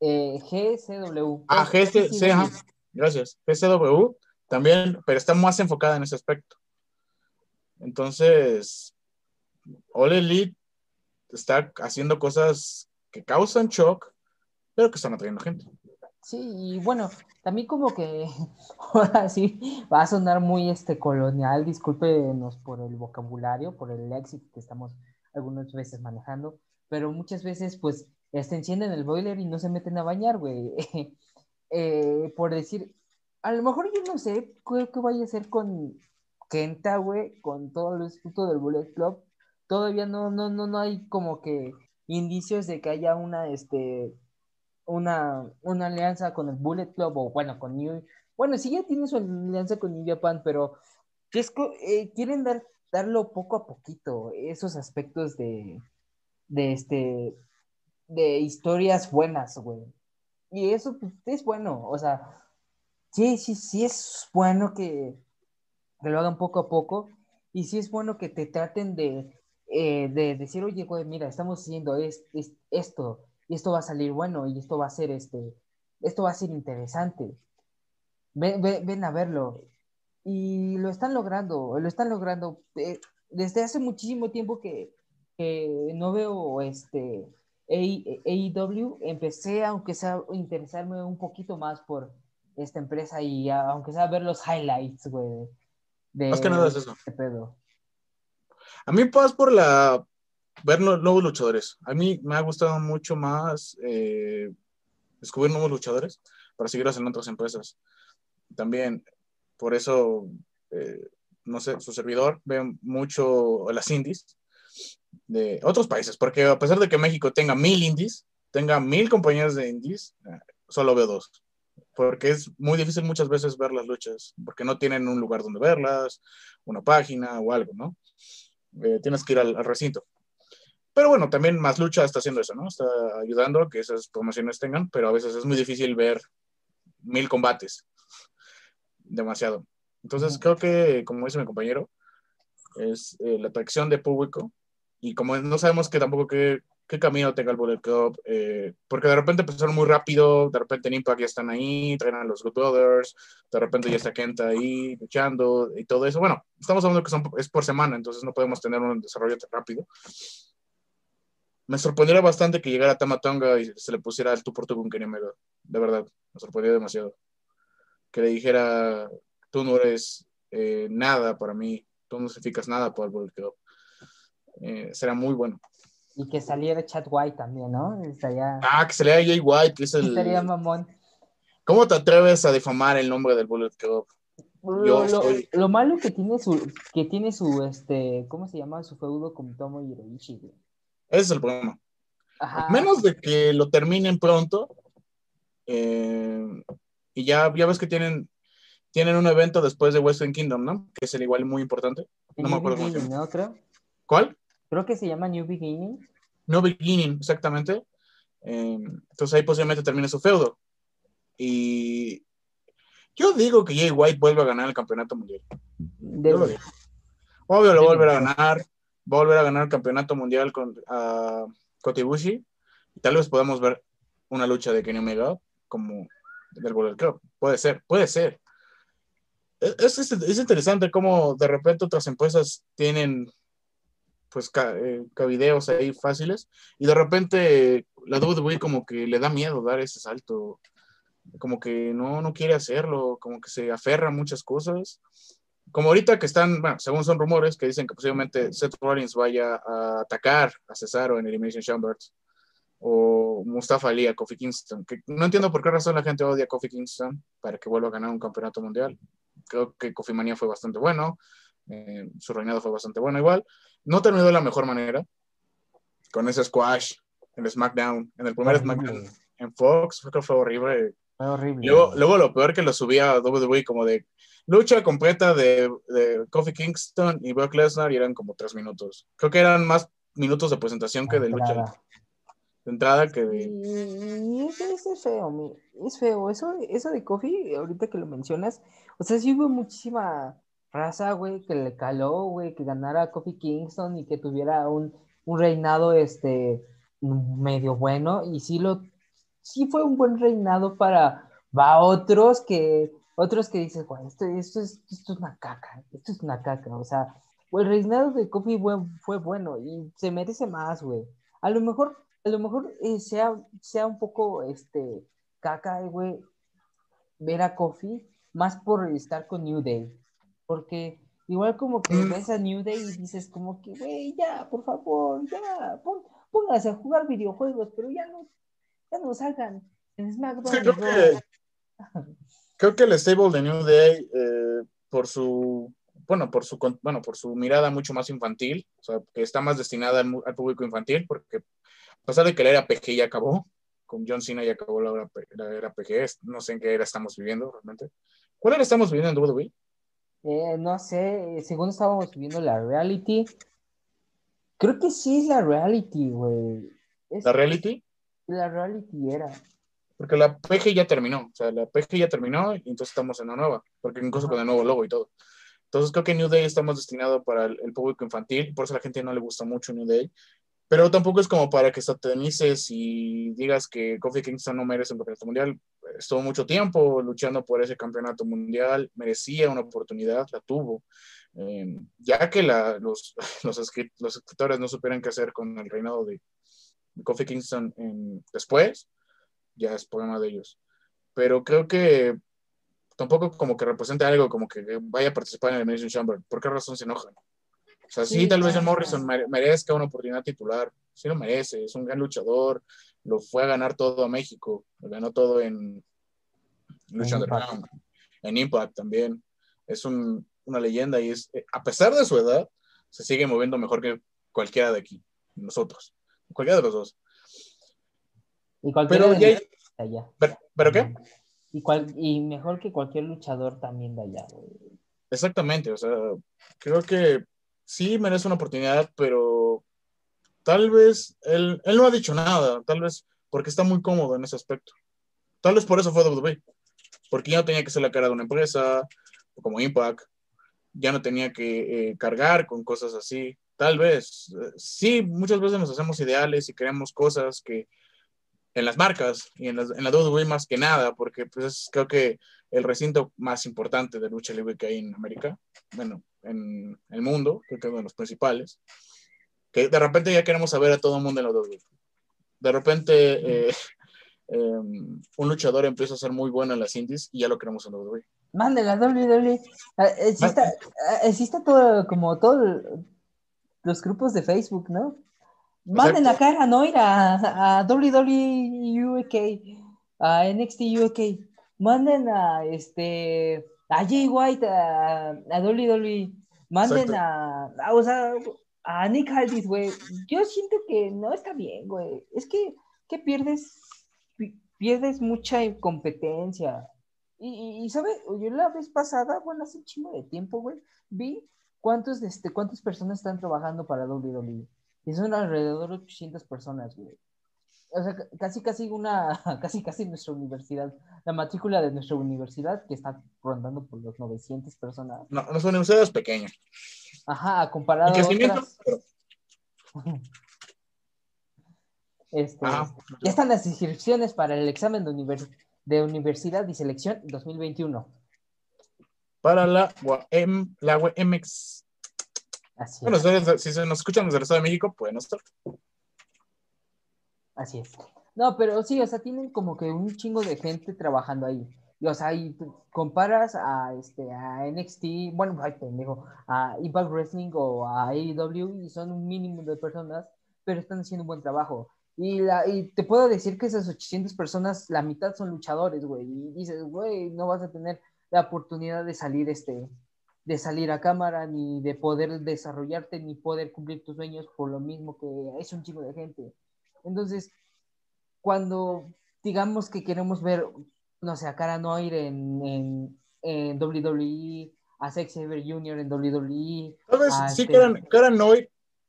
Eh, GCW. Ah. GCW. Gracias. GCW también, pero está más enfocada en ese aspecto. Entonces, All Elite está haciendo cosas que causan shock, pero que están atrayendo gente. Sí, y bueno, también como que ahora sí va a sonar muy este colonial, discúlpenos por el vocabulario, por el léxico que estamos algunas veces manejando, pero muchas veces pues este, encienden el boiler y no se meten a bañar, güey. Eh, por decir, a lo mejor yo no sé qué, qué vaya a hacer con Kenta, güey, con todo el asunto del Bullet Club. Todavía no, no, no, no hay como que indicios de que haya una, este, una, una alianza con el Bullet Club o bueno, con New... Bueno, sí ya tiene su alianza con New Japan, pero es eh, quieren dar, darlo poco a poquito, esos aspectos de, de, este, de historias buenas, güey. Y eso pues, es bueno, o sea, sí, sí, sí es bueno que, que lo hagan poco a poco y sí es bueno que te traten de, eh, de decir, oye, güey, mira, estamos haciendo es- es- esto y esto va a salir bueno y esto va a ser este, esto va a ser interesante. Ven, ven- ven a verlo. Y lo están logrando, lo están logrando. Eh, desde hace muchísimo tiempo que, que no veo este AEW, empecé, aunque sea, a interesarme un poquito más por esta empresa y a- aunque sea ver los highlights, güey. De, Más que nada es eso. de pedo. A mí, pues, por la ver nuevos luchadores. A mí me ha gustado mucho más eh, descubrir nuevos luchadores para seguirlos en otras empresas. También, por eso, eh, no sé, su servidor ve mucho las indies de otros países, porque a pesar de que México tenga mil indies, tenga mil compañías de indies, eh, solo veo dos. Porque es muy difícil muchas veces ver las luchas, porque no tienen un lugar donde verlas, una página o algo, ¿no? Eh, tienes que ir al, al recinto. Pero bueno, también Más Lucha está haciendo eso, ¿no? Está ayudando a que esas promociones tengan, pero a veces es muy difícil ver mil combates. Demasiado. Entonces creo que, como dice mi compañero, es eh, la atracción de público y como no sabemos que tampoco qué, qué camino tenga el Bullet Club, eh, porque de repente empezaron muy rápido, de repente en Impact ya están ahí, traen a los Good Brothers, de repente ya está Kenta ahí luchando y todo eso. Bueno, estamos hablando que son, es por semana, entonces no podemos tener un desarrollo tan rápido. Me sorprendería bastante que llegara Tamatonga y se le pusiera el tú por tú con Kenny Omega. De verdad, me sorprendió demasiado. Que le dijera, tú no eres eh, nada para mí, tú no significas nada para el Bullet Club. Eh, será muy bueno. Y que saliera Chad White también, ¿no? Estaría, Ah, que se lea Jay White, que es el... estaría mamón. ¿Cómo te atreves a difamar el nombre del Bullet Club? Lo, Yo lo- lo malo que tiene su, que tiene su, este, ¿cómo se llama? Su feudo con Tomo Hiroishi, güey. Ese es el problema. Ajá. Menos de que lo terminen pronto. eh, y ya, ya ves que tienen, tienen un evento después de Western Kingdom, ¿no? Que es el igual muy importante. No me New acuerdo. Creo. ¿Cuál? Creo que se llama New Beginning. No Beginning, exactamente. Eh, entonces ahí posiblemente termine su feudo. Y yo digo que Jay White vuelve a ganar el campeonato mundial. Obvio lo va a volver a ganar. Va a volver a ganar el campeonato mundial con Kotibushi. Y tal vez podamos ver una lucha de Kenny Omega como del Bullet Club. Puede ser, puede ser. Es, es, es interesante cómo de repente otras empresas tienen pues ca, eh, cabideos ahí fáciles y de repente la WWE como que le da miedo dar ese salto como que no, no quiere hacerlo, como que se aferra a muchas cosas. Como ahorita que están, bueno, según son rumores que dicen que posiblemente Seth Rollins vaya a atacar a Cesaro en Elimination Chamber o Mustafa Ali a Kofi Kingston, que no entiendo por qué razón la gente odia a Kofi Kingston para que vuelva a ganar un campeonato mundial. Creo que Kofi Manía fue bastante bueno, eh, su reinado fue bastante bueno igual. No terminó de la mejor manera con ese squash en SmackDown, en el primer Horrible. SmackDown en Fox, creo que fue horrible. Fue horrible. Luego, luego lo peor que lo subía a WWE como de lucha completa de, de Kofi Kingston y Brock Lesnar y eran como tres minutos. Creo que eran más minutos de presentación que de lucha de entrada que de... Y es, es- feo, es feo. Eso, eso de Kofi, ahorita que lo mencionas, o sea, sí hubo muchísima raza, güey, que le caló, güey, que ganara Kofi Kingston y que tuviera un, un reinado, este, medio bueno. Y sí lo, sí fue un buen reinado para, va otros que, otros que dices, güey, esto, esto es, esto es una caca, esto es una caca. O sea, el reinado de Kofi fue, fue bueno y se merece más, güey. A lo mejor a lo mejor eh, sea, sea un poco este caca, eh, güey, ver a Kofi más por estar con New Day. Porque igual como que Mm. ves a New Day y dices como que, güey, ya, por favor, ya, pon- pónganse a jugar videojuegos, pero ya no, ya no salgan en SmackDown. Sí, creo que, creo que el stable de New Day, eh, por su, bueno, por su, bueno, por su mirada mucho más infantil, o sea, que está más destinada al, público infantil, porque a pesar de que la era PG ya acabó, con John Cena ya acabó la era, la era PG, no sé en qué era estamos viviendo realmente. ¿Cuál era estamos viviendo en WWE? Eh, no sé, según estábamos viendo la reality, creo que sí es la reality, güey. Es- ¿La reality? La reality era. Porque la PG ya terminó, o sea, la PG ya terminó y entonces estamos en la nueva, porque incluso con el nuevo logo y todo. Entonces creo que New Day está más destinado para el, el público infantil, por eso a la gente no le gusta mucho New Day, pero tampoco es como para que satanices y digas que Kofi Kingston no merece un campeonato mundial. Estuvo mucho tiempo luchando por ese campeonato mundial, merecía una oportunidad, la tuvo. Eh, ya que la- los, los, escri- los escritores no supieran qué hacer con el reinado de Kofi Kingston en- después, ya es problema de ellos. Pero creo que tampoco como que represente algo como que vaya a participar en el Elimination Chamber. ¿Por qué razón se enojan? O sea, sí, Sí, tal vez el claro. Morrison mere- merezca una oportunidad titular. Sí lo merece, es un gran luchador. Lo fue a ganar todo a México. Lo ganó todo en Lucha Underground. En Impact también. Es un- una leyenda y es, eh, a pesar de su edad, se sigue moviendo mejor que cualquiera de aquí, nosotros. Cualquiera de los dos. Y Pero de ya- allá. ¿Pero, ¿pero qué? Y, cual- y mejor que cualquier luchador también de allá, güey. Exactamente, o sea, creo que sí merece una oportunidad, pero tal vez él, él no ha dicho nada, tal vez porque está muy cómodo en ese aspecto. Tal vez por eso fue WWE, porque ya no tenía que ser la cara de una empresa, como Impact, ya no tenía que eh, cargar con cosas así. Tal vez, eh, sí, muchas veces nos hacemos ideales y queremos cosas que en las marcas y en, las, en la WWE más que nada, porque pues es, creo que el recinto más importante de lucha libre que hay en América, bueno, en el mundo, creo que es uno de los principales, que de repente ya queremos saber a todo el mundo en la WWE. De repente eh, eh, un luchador empieza a ser muy bueno en las indies y ya lo queremos en la WWE. Mande la WWE. Ah, Existe, ah, existe todo, como todos los grupos de Facebook, ¿no? Manden la cara, ¿no? Ir a, a WWE UK, a NXT UK. Manden a este a Jay White, a, a WWE. Manden a, a, o sea, a Nick Aldis, güey. Yo siento que no está bien, güey. Es que, que pierdes, pi- pierdes mucha competencia. Y, y, y, ¿sabe? Yo la vez pasada, bueno, hace un chingo de tiempo, güey, vi cuántos, este, cuántas personas están trabajando para WWE. Y son alrededor de 800 personas, güey. o sea, casi, casi una, casi, casi nuestra universidad, la matrícula de nuestra universidad, que está rondando por los 900 personas. No, nuestra universidad es pequeña. Ajá, comparado a otras. pero- Este, Ajá. ya están las inscripciones para el examen de, univers- de universidad y selección 2021. Para la UAM, la UMX. Así Bueno, es. si se nos escuchan desde el Estado de México, pueden estar. Así es. No, pero sí, o sea, tienen como que un chingo de gente trabajando ahí. Y, o sea, y comparas a, este, a NXT, bueno, ay, pendejo, a Impact Wrestling o a AEW y son un mínimo de personas, pero están haciendo un buen trabajo. Y, la, y te puedo decir que esas 800 personas, la mitad son luchadores, güey. Y dices, güey, no vas a tener la oportunidad de salir, este, de salir a cámara, ni de poder desarrollarte, ni poder cumplir tus sueños por lo mismo que es un chingo de gente. Entonces, cuando digamos que queremos ver, no sé, a Cara Noir en, en, en WWE, a Sex Saber Jr. en WWE, Tal vez Ah, sí, este- Karen, Karen Noy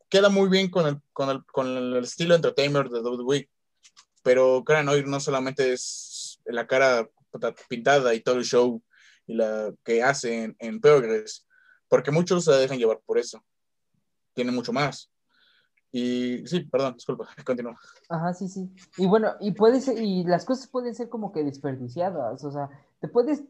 queda muy bien con el, con el, con el estilo entertainer de WWE. Pero Karen Noy no solamente es la cara pintada y todo el show y la que hace en, en Progress, porque muchos se dejan llevar por eso. Tiene mucho más. Y sí, perdón, disculpa, continúa. Ajá, sí, sí. Y bueno, y puede ser, y las cosas pueden ser como que desperdiciadas, o sea, te puedes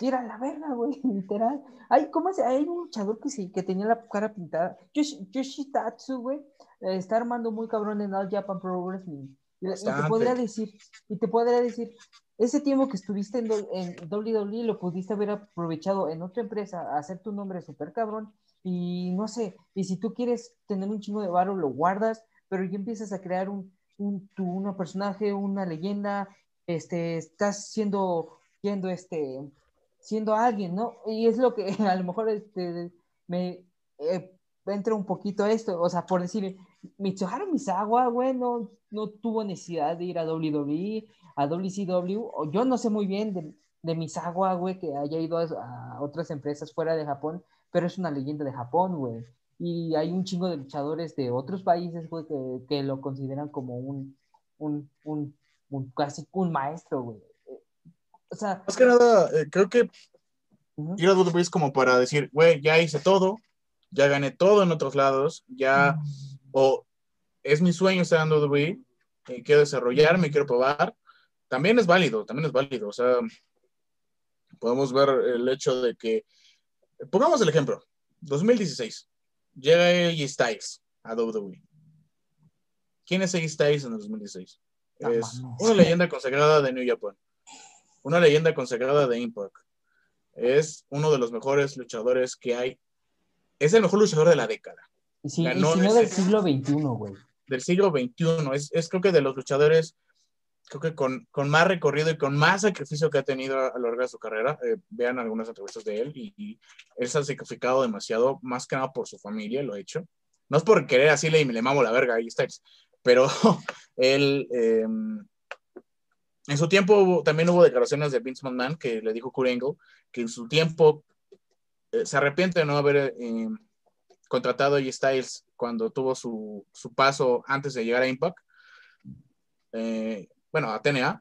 ir a la verga, güey, literal. Hay, ¿cómo se? Hay un luchador que sí, que tenía la cara pintada. Yoshi, Yoshitatsu, güey, eh, está armando muy cabrón en All Japan Pro Wrestling. Y, y te podría decir, y te podría decir, ese tiempo que estuviste en, en WWE lo pudiste haber aprovechado en otra empresa, hacer tu nombre súper cabrón, y no sé, y si tú quieres tener un chingo de varo, lo guardas, pero ya empiezas a crear un, un, tu, personaje, una leyenda, este, estás siendo, siendo este, siendo alguien, ¿no? Y es lo que a lo mejor este, me eh, entra un poquito esto, o sea, por decir, Mitsuharu Misawa, güey, no, no tuvo necesidad de ir a WWE, a WCW, o yo no sé muy bien de, de Misawa, güey, que haya ido a, a otras empresas fuera de Japón, pero es una leyenda de Japón, güey. Y hay un chingo de luchadores de otros países, güey, que, que lo consideran como un, un, un, un casi un maestro, güey. O sea, Más que nada, eh, creo que ujú. ir a WWE es como para decir, güey, ya hice todo, ya gané todo en otros lados, ya, o es mi sueño estar en WWE, eh, quiero desarrollarme, quiero probar. También es válido, también es válido. O sea, podemos ver el hecho de que, pongamos el ejemplo, 2016, llega AJ Styles a WWE. ¿Quién es AJ Styles en el 2016? No es mames. una leyenda consagrada de New Japan, una leyenda consagrada de Impact. Es uno de los mejores luchadores que hay. Es el mejor luchador de la década, Y si, y ganó si no del siglo XXI, güey. del siglo XXI. Es, es creo que de los luchadores, creo que con, con más recorrido y con más sacrificio que ha tenido a, a lo largo de su carrera. Eh, vean algunas entrevistas de él y, y él se ha sacrificado demasiado, más que nada por su familia, lo ha hecho. No es por querer así le, le mamo la verga ahí Styles, pero él, eh, en su tiempo hubo- también hubo declaraciones de Vince McMahon que le dijo Kurt Angle que en su tiempo eh, se arrepiente de no haber eh, contratado a Styles cuando tuvo su, su paso antes de llegar a Impact, eh, bueno, a TNA,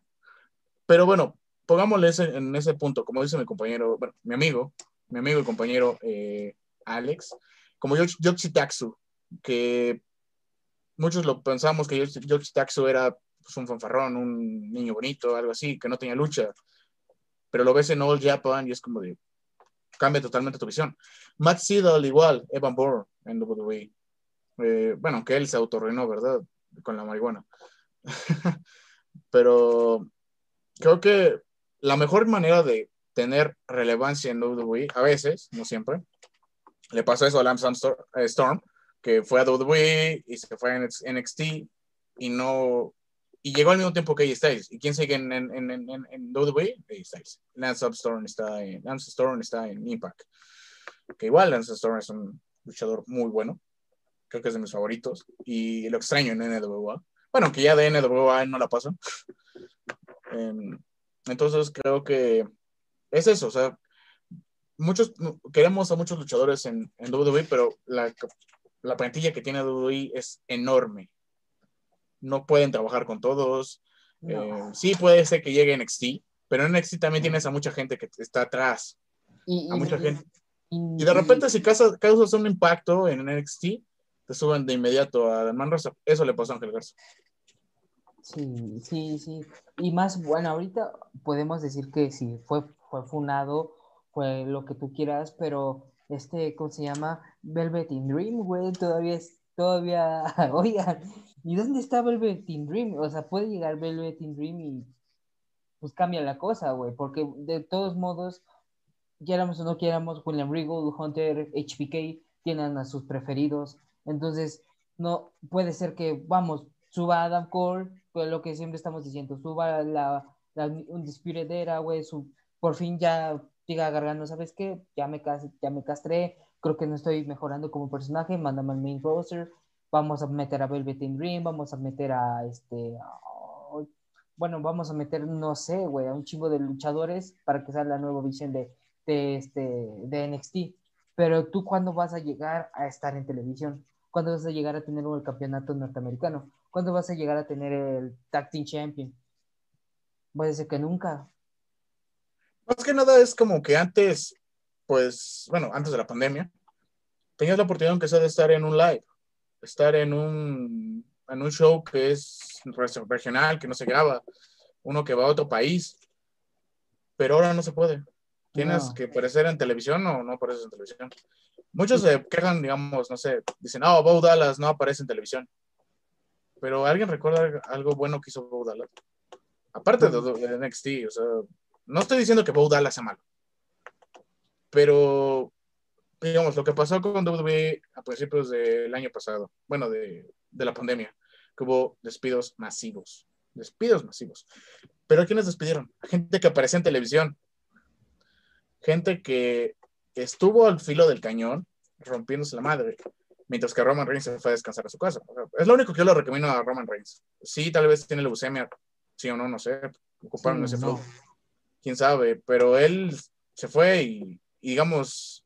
pero bueno, pongámosle en ese punto, como dice mi compañero, bueno, mi amigo, mi amigo y compañero eh, Alex, como Yoshi Yoshi Tatsu, que muchos lo pensamos que Yoshi Yoshi Tatsu era pues, un fanfarrón, un niño bonito, algo así, que no tenía lucha, pero lo ves en All Japan y es como de, cambia totalmente tu visión. Matt Seidel igual, Evan Bourne en WWE. Eh, bueno, que él se autorrenó, ¿verdad? Con la marihuana. Pero creo que la mejor manera de tener relevancia en WWE, a veces, no siempre, le pasó eso a Armstrong- eh, Storm, que fue a WWE y se fue a NXT y no y llegó al mismo tiempo que AJ Styles. ¿Y quién sigue en, en, en, en, en WWE? AJ Styles. Lance Armstrong está en, Lance Storm está en Impact. Que igual Lance Storm es un luchador muy bueno. Creo que es de mis favoritos. Y lo extraño en NWA. Bueno, que ya de NWA no la paso. Em, entonces creo que es eso. O sea, muchos queremos a muchos luchadores en WWE, pero la, la plantilla que tiene WWE es enorme no pueden trabajar con todos. No. Eh, sí puede ser que llegue NXT, pero en NXT también tienes a mucha gente que está atrás. Y, a mucha y- gente. y- Y de repente si causas, causas un impacto en NXT, te suben de inmediato a Man Rosa. Eso le pasó a Ángel Garza. Sí, sí, sí. Y más, bueno, ahorita podemos decir que sí, fue, fue funado, fue lo que tú quieras, pero este, ¿cómo se llama? Velvet in Dream, güey, todavía es, todavía, oigan, ¿y dónde está Velvet in Dream? O sea, puede llegar Velvet in Dream y pues cambia la cosa, güey, porque de todos modos, quieramos o no quieramos, William Regal, Hunter, HBK tienen a sus preferidos, entonces no puede ser que, vamos, suba Adam Cole, pues lo que siempre estamos diciendo, suba la, la Undisputed Era, güey, por fin ya diga Gargano, ¿sabes qué? Ya me, ya me castré, creo que no estoy mejorando como personaje, mándame al main roster, vamos a meter a Velvet in Dream, vamos a meter a este, bueno, vamos a meter, no sé, güey, a un chingo de luchadores para que sea la nueva visión de, de, este, de NXT. Pero tú, ¿cuándo vas a llegar a estar en televisión? ¿Cuándo vas a llegar a tener el campeonato norteamericano? ¿Cuándo vas a llegar a tener el Tag Team Champion? Puede ser que nunca. Más que nada es como que antes, pues, bueno, antes de la pandemia, tenías la oportunidad aunque sea de estar en un live, estar en un, en un show que es re- regional, que no se graba, uno que va a otro país, pero ahora no se puede. Tienes No. que aparecer en televisión o no apareces en televisión. Muchos se quejan, digamos, no sé, dicen, oh, Bo Dallas no aparece en televisión. Pero ¿alguien recuerda algo bueno que hizo Bo Dallas? Aparte de, de NXT, o sea, no estoy diciendo que Bo Dallas sea malo. Pero, digamos, lo que pasó con WWE a principios del año pasado, bueno, de, de la pandemia, que hubo despidos masivos. Despidos masivos. Pero ¿a quiénes despidieron? Gente que aparecía en televisión. Gente que estuvo al filo del cañón, rompiéndose la madre, mientras que Roman Reigns se fue a descansar a su casa. O sea, es lo único que yo le recomiendo a Roman Reigns. Sí, tal vez tiene leucemia, sí o no, no sé. Ocuparon Sí, ese no. flow. Quién sabe, pero él se fue y digamos,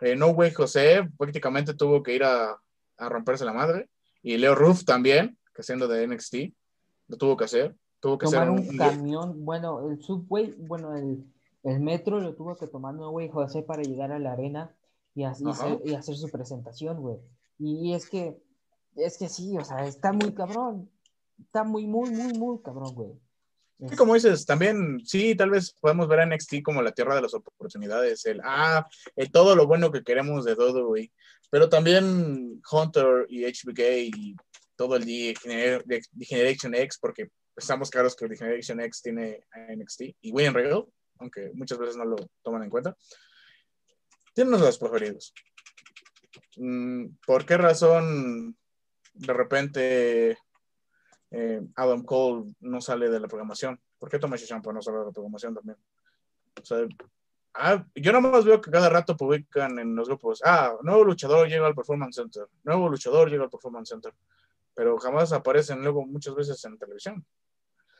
eh, No Way José prácticamente tuvo que ir a, a romperse la madre. Y Leo Ruff también, que siendo de NXT, lo tuvo que hacer. Tuvo que Tomar ser un un, camión, bueno, el subway, bueno, el, el metro lo tuvo que tomar, no, güey, José, para llegar a la arena y, así hacer, y hacer su presentación, güey. Y es que, es que sí, o sea, está muy cabrón. Está muy, muy, muy, muy cabrón, güey. Sí, como dices, también, sí, tal vez podemos ver a NXT como la tierra de las oportunidades, el, ah, el todo lo bueno que queremos de WWE, pero también Hunter y HBK y todo el de- Generation X, porque estamos claros que Generation X tiene a NXT, y William Regal, aunque muchas veces no lo toman en cuenta, tienen los preferidos. Mm, ¿Por qué razón de repente eh, Adam Cole no sale de la programación. ¿Por qué Tomás Champa no sale de la programación también? O sea, ah, yo nomás veo que cada rato publican en los grupos, ah, nuevo luchador llega al Performance Center, nuevo luchador llega al Performance Center, pero jamás aparecen luego muchas veces en televisión.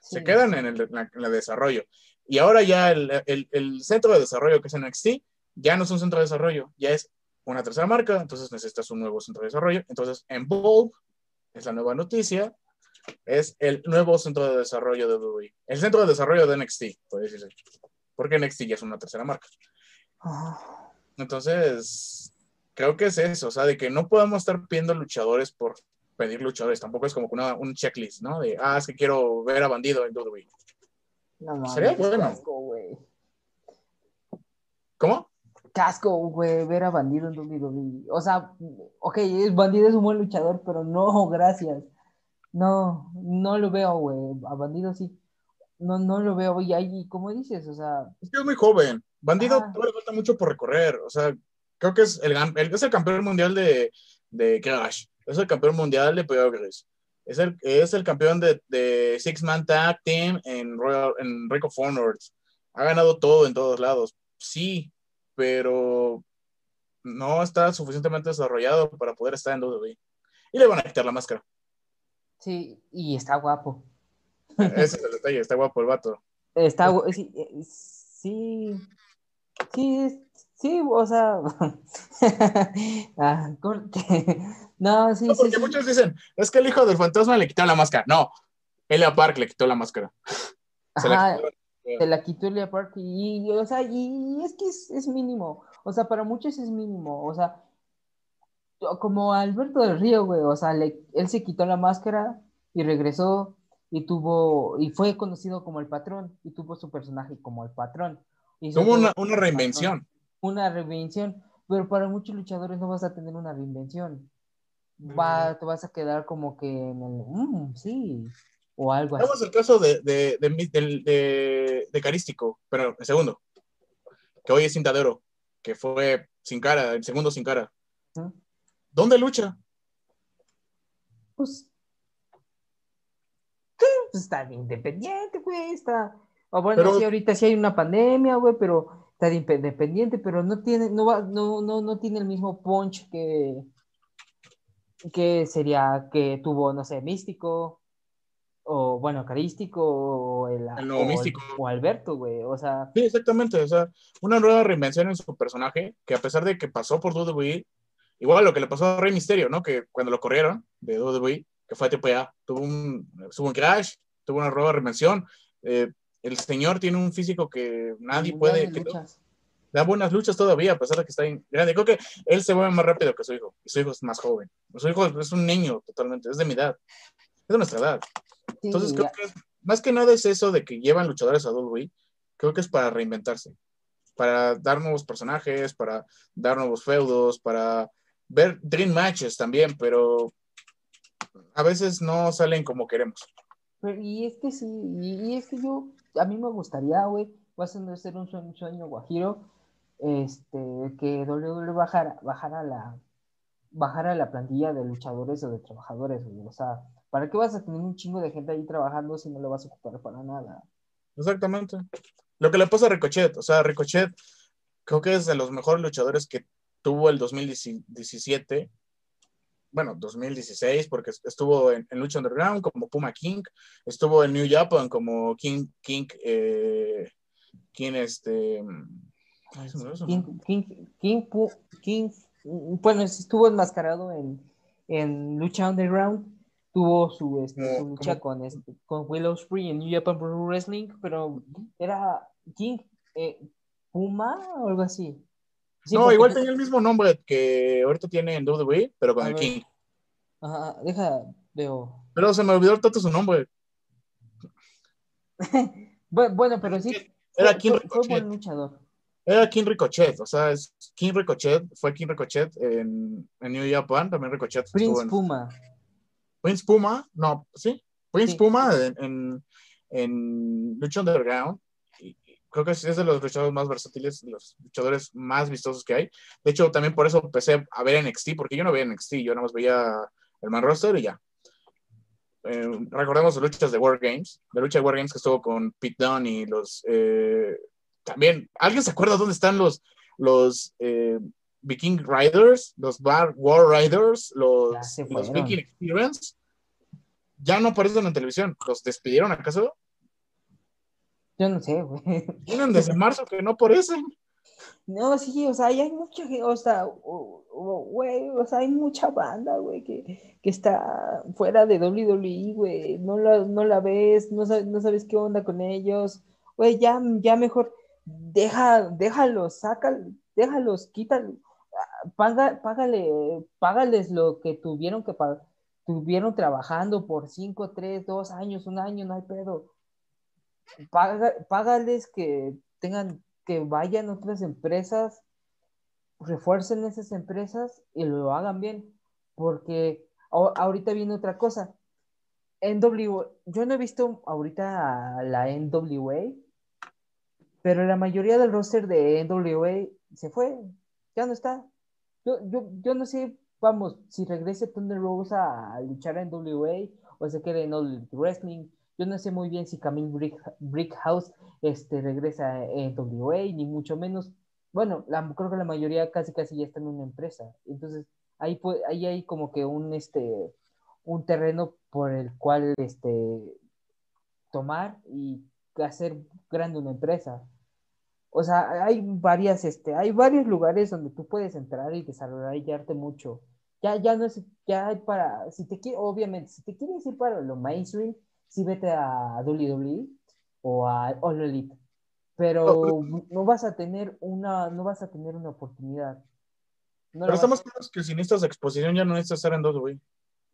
Se quedan en el, la- en el desarrollo. Y ahora ya el, el- el centro de desarrollo que es NXT ya no es un centro de desarrollo, ya es una tercera marca, entonces necesitas un nuevo centro de desarrollo. Entonces, en Bulb es la nueva noticia, es el nuevo centro de desarrollo de WWE. El centro de desarrollo de NXT, puede decirse. Porque NXT ya es una tercera marca. Ah, Entonces, creo que es eso, o sea, de que no podemos estar pidiendo luchadores por pedir luchadores. Tampoco es como una, un checklist, ¿no? De, ah, es que quiero ver a Bandido en WWE. no mames, Sería bueno. Casco, güey. ¿Cómo? Casco, güey, ver a Bandido en WWE. O sea, ok, Bandido es un buen luchador, pero no, gracias. No, no lo veo, güey. A Bandido sí. No, no lo veo. Y ahí, como dices, o sea, Es que es muy joven. Bandido Ajá. todavía le falta mucho por recorrer. O sea, creo que es el, el- es el campeón mundial de, de Crash. Es el campeón mundial de Progress. Es el, es el campeón de, de Six Man Tag Team en, Royal, en Ring of Honor. Ha ganado todo en todos lados. Sí, pero no está suficientemente desarrollado para poder estar en WWE. Y le van a quitar la máscara. Sí, y está guapo. Ese es el detalle. Está guapo el vato. Está, sí, eh, sí, sí, es- Sí, o sea. ah, corte. No, sí, No, sí. porque sí. muchos dicen, es que el hijo del fantasma le quitó la máscara. No, Elia Park le quitó la máscara. Se la Ajá, quitó. se la quitó Elia Park y, y, o sea, y es que es, es mínimo. O sea, para muchos es mínimo. O sea, como Alberto del Río, güey. O sea, le- él se quitó la máscara y regresó y tuvo, y fue conocido como el patrón y tuvo su personaje como el patrón. Tuvo una, una reinvención. patrón. Una reinvención. Pero para muchos luchadores no vas a tener una reinvención. Va, te vas a quedar como que en el, "Mm, sí, o algo así. Tenemos el caso de, de, de, de, Carístico, pero el segundo, que hoy es cinta de oro, que fue sin cara, el segundo sin cara. Ujú. ¿Dónde lucha? Pues, ¿qué? Pues está de independiente, güey, está. O bueno, Pero- sí, ahorita sí hay una pandemia, güey, pero está de independiente, pero no tiene, no va, no, no, no tiene el mismo punch que, que sería que tuvo, no sé, Místico, o bueno, Carístico, o el, o Místico. o Alberto, güey, o sea, Sí, exactamente. O sea, una nueva reinvención en su personaje, que a pesar de que pasó por WWE, igual lo que le pasó a Rey Misterio, ¿no? Que cuando lo corrieron de WWE, que fue a TPA, tuvo un, tuvo un crash, tuvo una nueva reinvención. Eh, el señor tiene un físico que nadie mundial puede, de que luchas. da buenas luchas todavía, a pesar de que está en grande. Creo que él se mueve más rápido que su hijo, y su hijo es más joven. Su hijo es un niño totalmente, es de mi edad, es de nuestra edad. Sí, Entonces, creo ya- que es- más que nada es eso de que llevan luchadores a WWE, creo que es para reinventarse, para dar nuevos personajes, para dar nuevos feudos, para ver Dream Matches también, pero a veces no salen como queremos. Pero, y es que sí, y, y es que yo, a mí me gustaría, güey, va a ser un sueño, un sueño guajiro, este, que WWE bajara, bajara la, bajara la plantilla de luchadores o de trabajadores, güey, o sea, ¿para qué vas a tener un chingo de gente ahí trabajando si no lo vas a ocupar para nada? Exactamente. Lo que le pasa a Ricochet, o sea, Ricochet creo que es de los mejores luchadores que tuvo el 2017, bueno, 2016, porque estuvo en, en Lucha Underground como Puma King, estuvo en New Japan como King, King, eh, King, este... ay, King. King, King, Pu- King, bueno, estuvo enmascarado en, en Lucha Underground, tuvo su, este, su lucha con, este, con Willow Spree en New Japan Pro Wrestling, pero era King eh, Puma o algo así. Sí, no, igual tenía el mismo nombre que ahorita tiene en WWE, pero con el ver. King. Ajá, deja, veo. Pero se me olvidó tanto su nombre. Bu- bueno, pero sí. Era fue- King fue, fue Ricochet. buen luchador. Era King Ricochet, o sea, es King Ricochet, fue King Ricochet en, en New Japan, también Ricochet Prince en Puma. Prince Puma, no, sí, Prince Sí. Puma en, en, en Lucha Underground, creo que es de los luchadores más versátiles, los luchadores más vistosos que hay. De hecho, también por eso empecé a ver NXT, porque yo no veía NXT, yo nada más veía el man roster y ya. Eh, recordemos las luchas de War Games, la lucha de War Games que estuvo con Pete Dunne y los... eh, también, ¿alguien se acuerda dónde están los, los eh, Viking Riders, los Bar War Riders, los, los. Viking Experience? Ya no aparecen en televisión. ¿Los despidieron acaso? Yo no sé, güey. Tienen desde marzo que no aparecen. No, sí, o sea, hay mucha gente, o sea, o- o- güey, o sea, hay mucha banda, güey, que, que está fuera de WWE, güey, no la, no la ves, no sabes, no sabes qué onda con ellos, güey, ya, ya mejor, deja, déjalos, saca, déjalos, quítalo, ah, paga, págale, págales lo que tuvieron que pagar, tuvieron trabajando por 5, 3, 2 años, un año, no hay pedo, Paga, págales que tengan, que vayan otras empresas, refuercen esas empresas y lo hagan bien, porque ahorita viene otra cosa. NW, yo no he visto ahorita a la NWA, pero la mayoría del roster de NWA se fue, ya no está. Yo, yo, yo no sé, vamos, si regrese Thunder Rose a, luchar en NWA o se quede en All Wrestling. Yo no sé muy bien si Camille Brick, Brickhouse este, regresa en WA, ni mucho menos. Bueno, la, creo que la mayoría casi casi ya está en una empresa. Entonces, ahí, ahí hay como que un, este, un terreno por el cual este, tomar y hacer grande una empresa. o sea, hay varias, este, hay varios lugares donde tú puedes entrar y desarrollarte mucho. Ya, ya no es, ya hay para, si te obviamente, si te quieres ir para lo mainstream, sí vete a WWE o a All Elite, pero no vas a tener una, no vas a tener una oportunidad. No Pero estamos claros que si necesitas exposición ya no necesitas estar en WWE.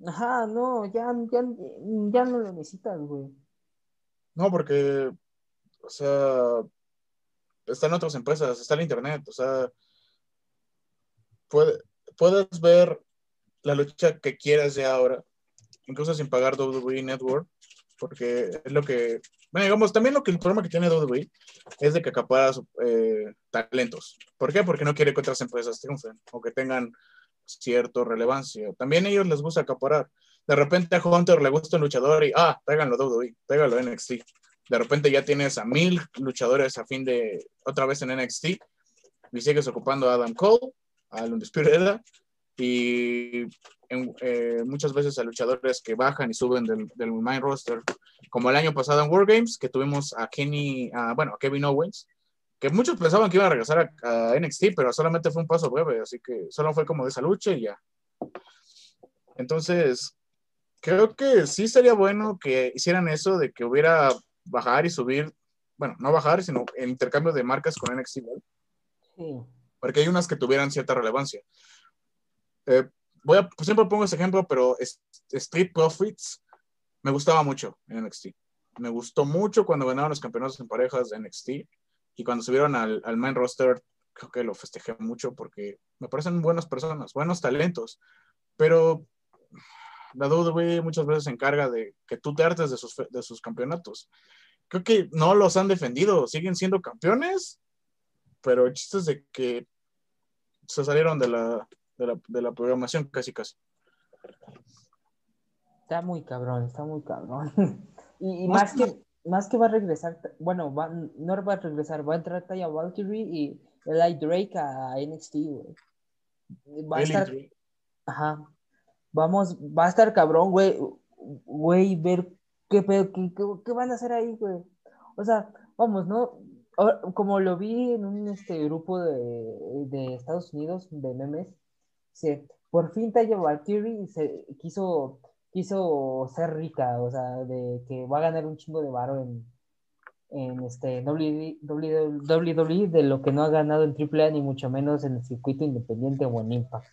Ajá, no, ya, ya, ya no lo necesitas, güey. No, porque, o sea, están otras empresas, está el internet, o sea, puede- puedes ver la lucha que quieras ya ahora, incluso sin pagar WWE Network, porque es lo que, bueno, digamos, también lo que el problema que tiene WWE es de que acapara eh, talentos. ¿Por qué? Porque no quiere que otras empresas triunfen o que tengan cierta relevancia. También a ellos les gusta acaparar. De repente a Hunter le gusta un luchador y, ah, a WWE, a NXT. De repente ya tienes a mil luchadores a fin de, otra vez en NXT, y sigues ocupando a Adam Cole, al Undisputed Era, y en- eh, muchas veces a luchadores que bajan y suben del, del main roster, como el año pasado en War Games, que tuvimos a Kenny, a, bueno, a Kevin Owens, que muchos pensaban que iba a regresar a, a NXT, pero solamente fue un paso breve, así que solo fue como de esa lucha y ya. Entonces, creo que sí sería bueno que hicieran eso de que hubiera bajar y subir, bueno, no bajar, sino el intercambio de marcas con NXT, ¿vale? Sí. porque hay unas que tuvieran cierta relevancia. Eh, voy a, siempre pongo ese ejemplo, pero Street Profits me gustaba mucho en NXT. Me gustó mucho cuando ganaron los campeonatos en parejas de NXT y cuando subieron al, main roster, creo que lo festejé mucho porque me parecen buenas personas, buenos talentos, pero la WWE muchas veces se encarga de que tú te hartes de sus, de sus campeonatos. Creo que no los han defendido, siguen siendo campeones, pero el chiste es de que se salieron de la, de la, de la programación casi casi. Está muy cabrón, está muy cabrón. y y Más que, más que va a regresar, bueno, va, no va a regresar, va a entrar Taya Valkyrie y Eli Drake a NXT, güey. Va a estar, Drake. ajá. Vamos, va a estar cabrón, güey. Güey, ver qué pedo, qué, qué- qué van a hacer ahí, güey. O sea, vamos, ¿no? Como lo vi en un este, grupo de, de Estados Unidos, de memes, se, por fin Taya Valkyrie se quiso, quiso ser rica, o sea, de que va a ganar un chingo de varo en, en este WWE, de lo que no ha ganado en AAA ni mucho menos en el circuito independiente o en Impact.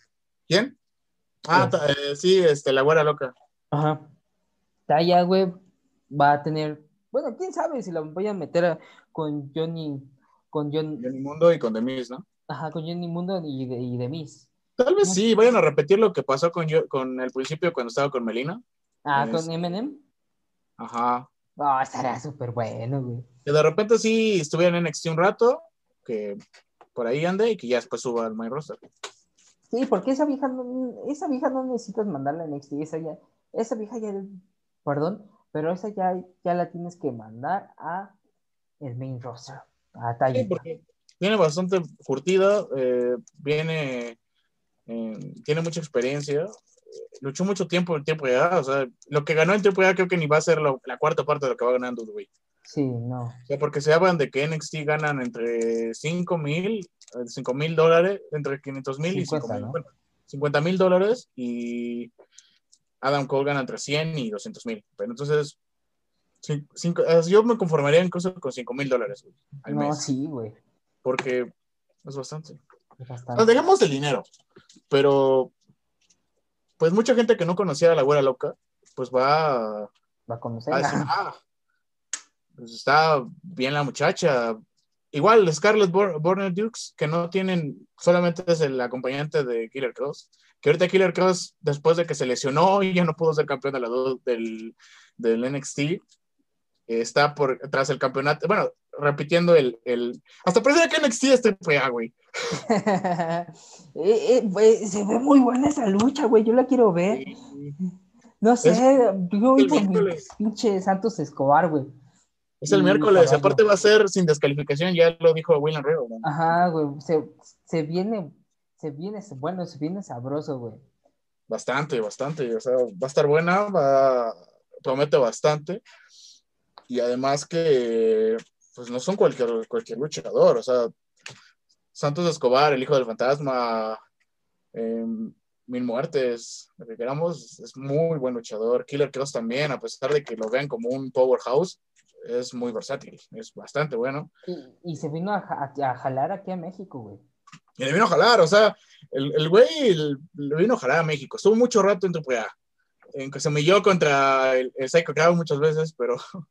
¿Quién? Ah, Sí. eh, sí, este, la güera loca. Ajá. Taya, güey, va a tener, bueno, quién sabe si la voy a meter a- con Johnny, con John, Johnny Mundo y con Demis, ¿no? ajá, con Johnny Mundo y de, y de Miss. Tal vez sí, vayan a repetir lo que pasó con yo, con el principio cuando estaba con Melina. Ah, Es- con Eminem. Ajá. Ah, estará súper bueno, güey. Que de repente sí estuviera en NXT un rato, que por ahí ande y que ya después suba al main roster. Sí, porque esa vieja no, esa vieja no necesitas mandarla a NXT, esa ya, esa vieja ya, perdón, pero esa ya, ya la tienes que mandar a el main roster, a Taya. Sí, porque viene bastante curtida, eh, viene, eh, tiene mucha experiencia, eh, luchó mucho tiempo en tiempo ya, o sea, lo que ganó en tiempo ya creo que ni va a ser la cuarta parte de lo que va ganando WWE. Sí, no. O sea, porque se hablan de que NXT ganan entre 5 mil, 5 mil dólares, entre 500 mil y 50, 5 mil, ¿no? bueno, 50 mil dólares y Adam Cole gana entre 100 y 200 mil. Pero entonces, cinco- eh, yo me conformaría incluso con 5 mil dólares al No, mes, sí, güey. porque es bastante. Bastante. dejemos el dinero, pero pues mucha gente que no conocía a la güera loca, pues va a, Va a conocer. a decir, ah, pues está bien la muchacha. Igual Scarlett Bor- Borner Dukes, que no tienen, solamente es el acompañante de Killer Cross, que ahorita Killer Cross, después de que se lesionó y ya no pudo ser campeón de la del, del NXT, está por tras el campeonato, bueno, repitiendo el, el hasta parece que NXT este fue ah, güey. Eh, eh, güey, se ve muy buena esa lucha, güey. Yo la quiero ver. No sé, yo voy el por mi miércoles. pinche Santos Escobar, güey. Es el Y miércoles, caballo. aparte va a ser sin descalificación, ya lo dijo William Río. ¿no? Ajá, güey. Se, se viene, se viene, bueno, se viene sabroso, güey. Bastante, bastante. O sea, va a estar buena, va, promete bastante. Y además que pues no son cualquier, cualquier luchador, o sea, Santos Escobar, el hijo del fantasma, eh, Mil Muertes, lo que queramos, es muy buen luchador. Killer Cross también, a pesar de que lo vean como un powerhouse, es muy versátil, es bastante bueno. Y, y se vino a, a, a, jalar aquí a México, güey. Y le vino a jalar, o sea, el, el güey el, le vino a jalar a México. Estuvo mucho rato en AAA. En que se humilló contra el, el Psycho Crowd muchas veces, pero,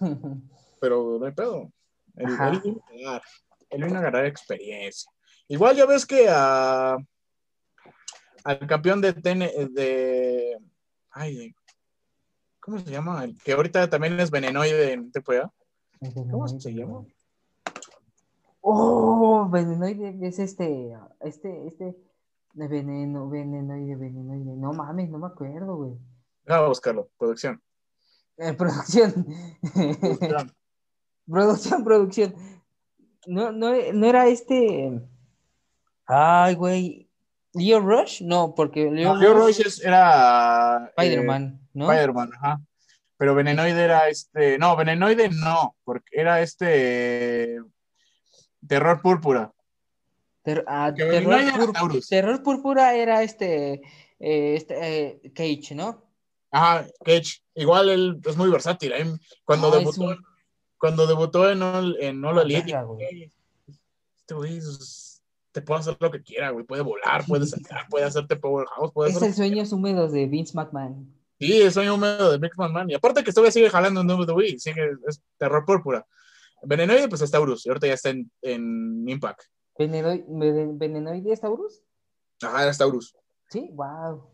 pero no hay pedo. Él, él, vino a ganar, él vino a ganar experiencia. Igual ya ves que a, al campeón de, ten, de ay, ¿cómo se llama? El que ahorita también es venenoide en TPA. ¿Cómo se llama? Oh, venenoide es este, este, este, de veneno, venenoide, venenoide. No mames, no me acuerdo, güey. Ah, buscarlo, producción. Eh, producción. Producción. producción, producción. No, no, no era este. Ay, güey. ¿Leo Rush? No, porque Leo, no, Leo Rush, Rush es, era. Spider-Man, eh, ¿no? Spider-Man, ajá. Pero Venenoide era este. No, Venenoide no, porque era este. Terror Púrpura. Ter ah, terror, púrpura. terror, Púrpura era este. Eh, este eh, Cage, ¿no? Ajá, Cage. Igual él es muy versátil. ¿eh? Cuando, debutó, un... cuando debutó en All, en All Elite, este güey te puede hacer lo que quiera, güey. Puede volar, puede saltar, puede hacerte powerhouse. Puede es hacer el sueños húmedos de Vince McMahon. Sí, el sueño húmedo de Vince McMahon. Y aparte que todavía sigue jalando en WWE, sigue, es terror púrpura. Venenoide, pues es Taurus, y ahorita ya está en, en Impact. ¿Venenoide, ¿Venenoide es Taurus? Ajá, es Taurus. Sí, wow.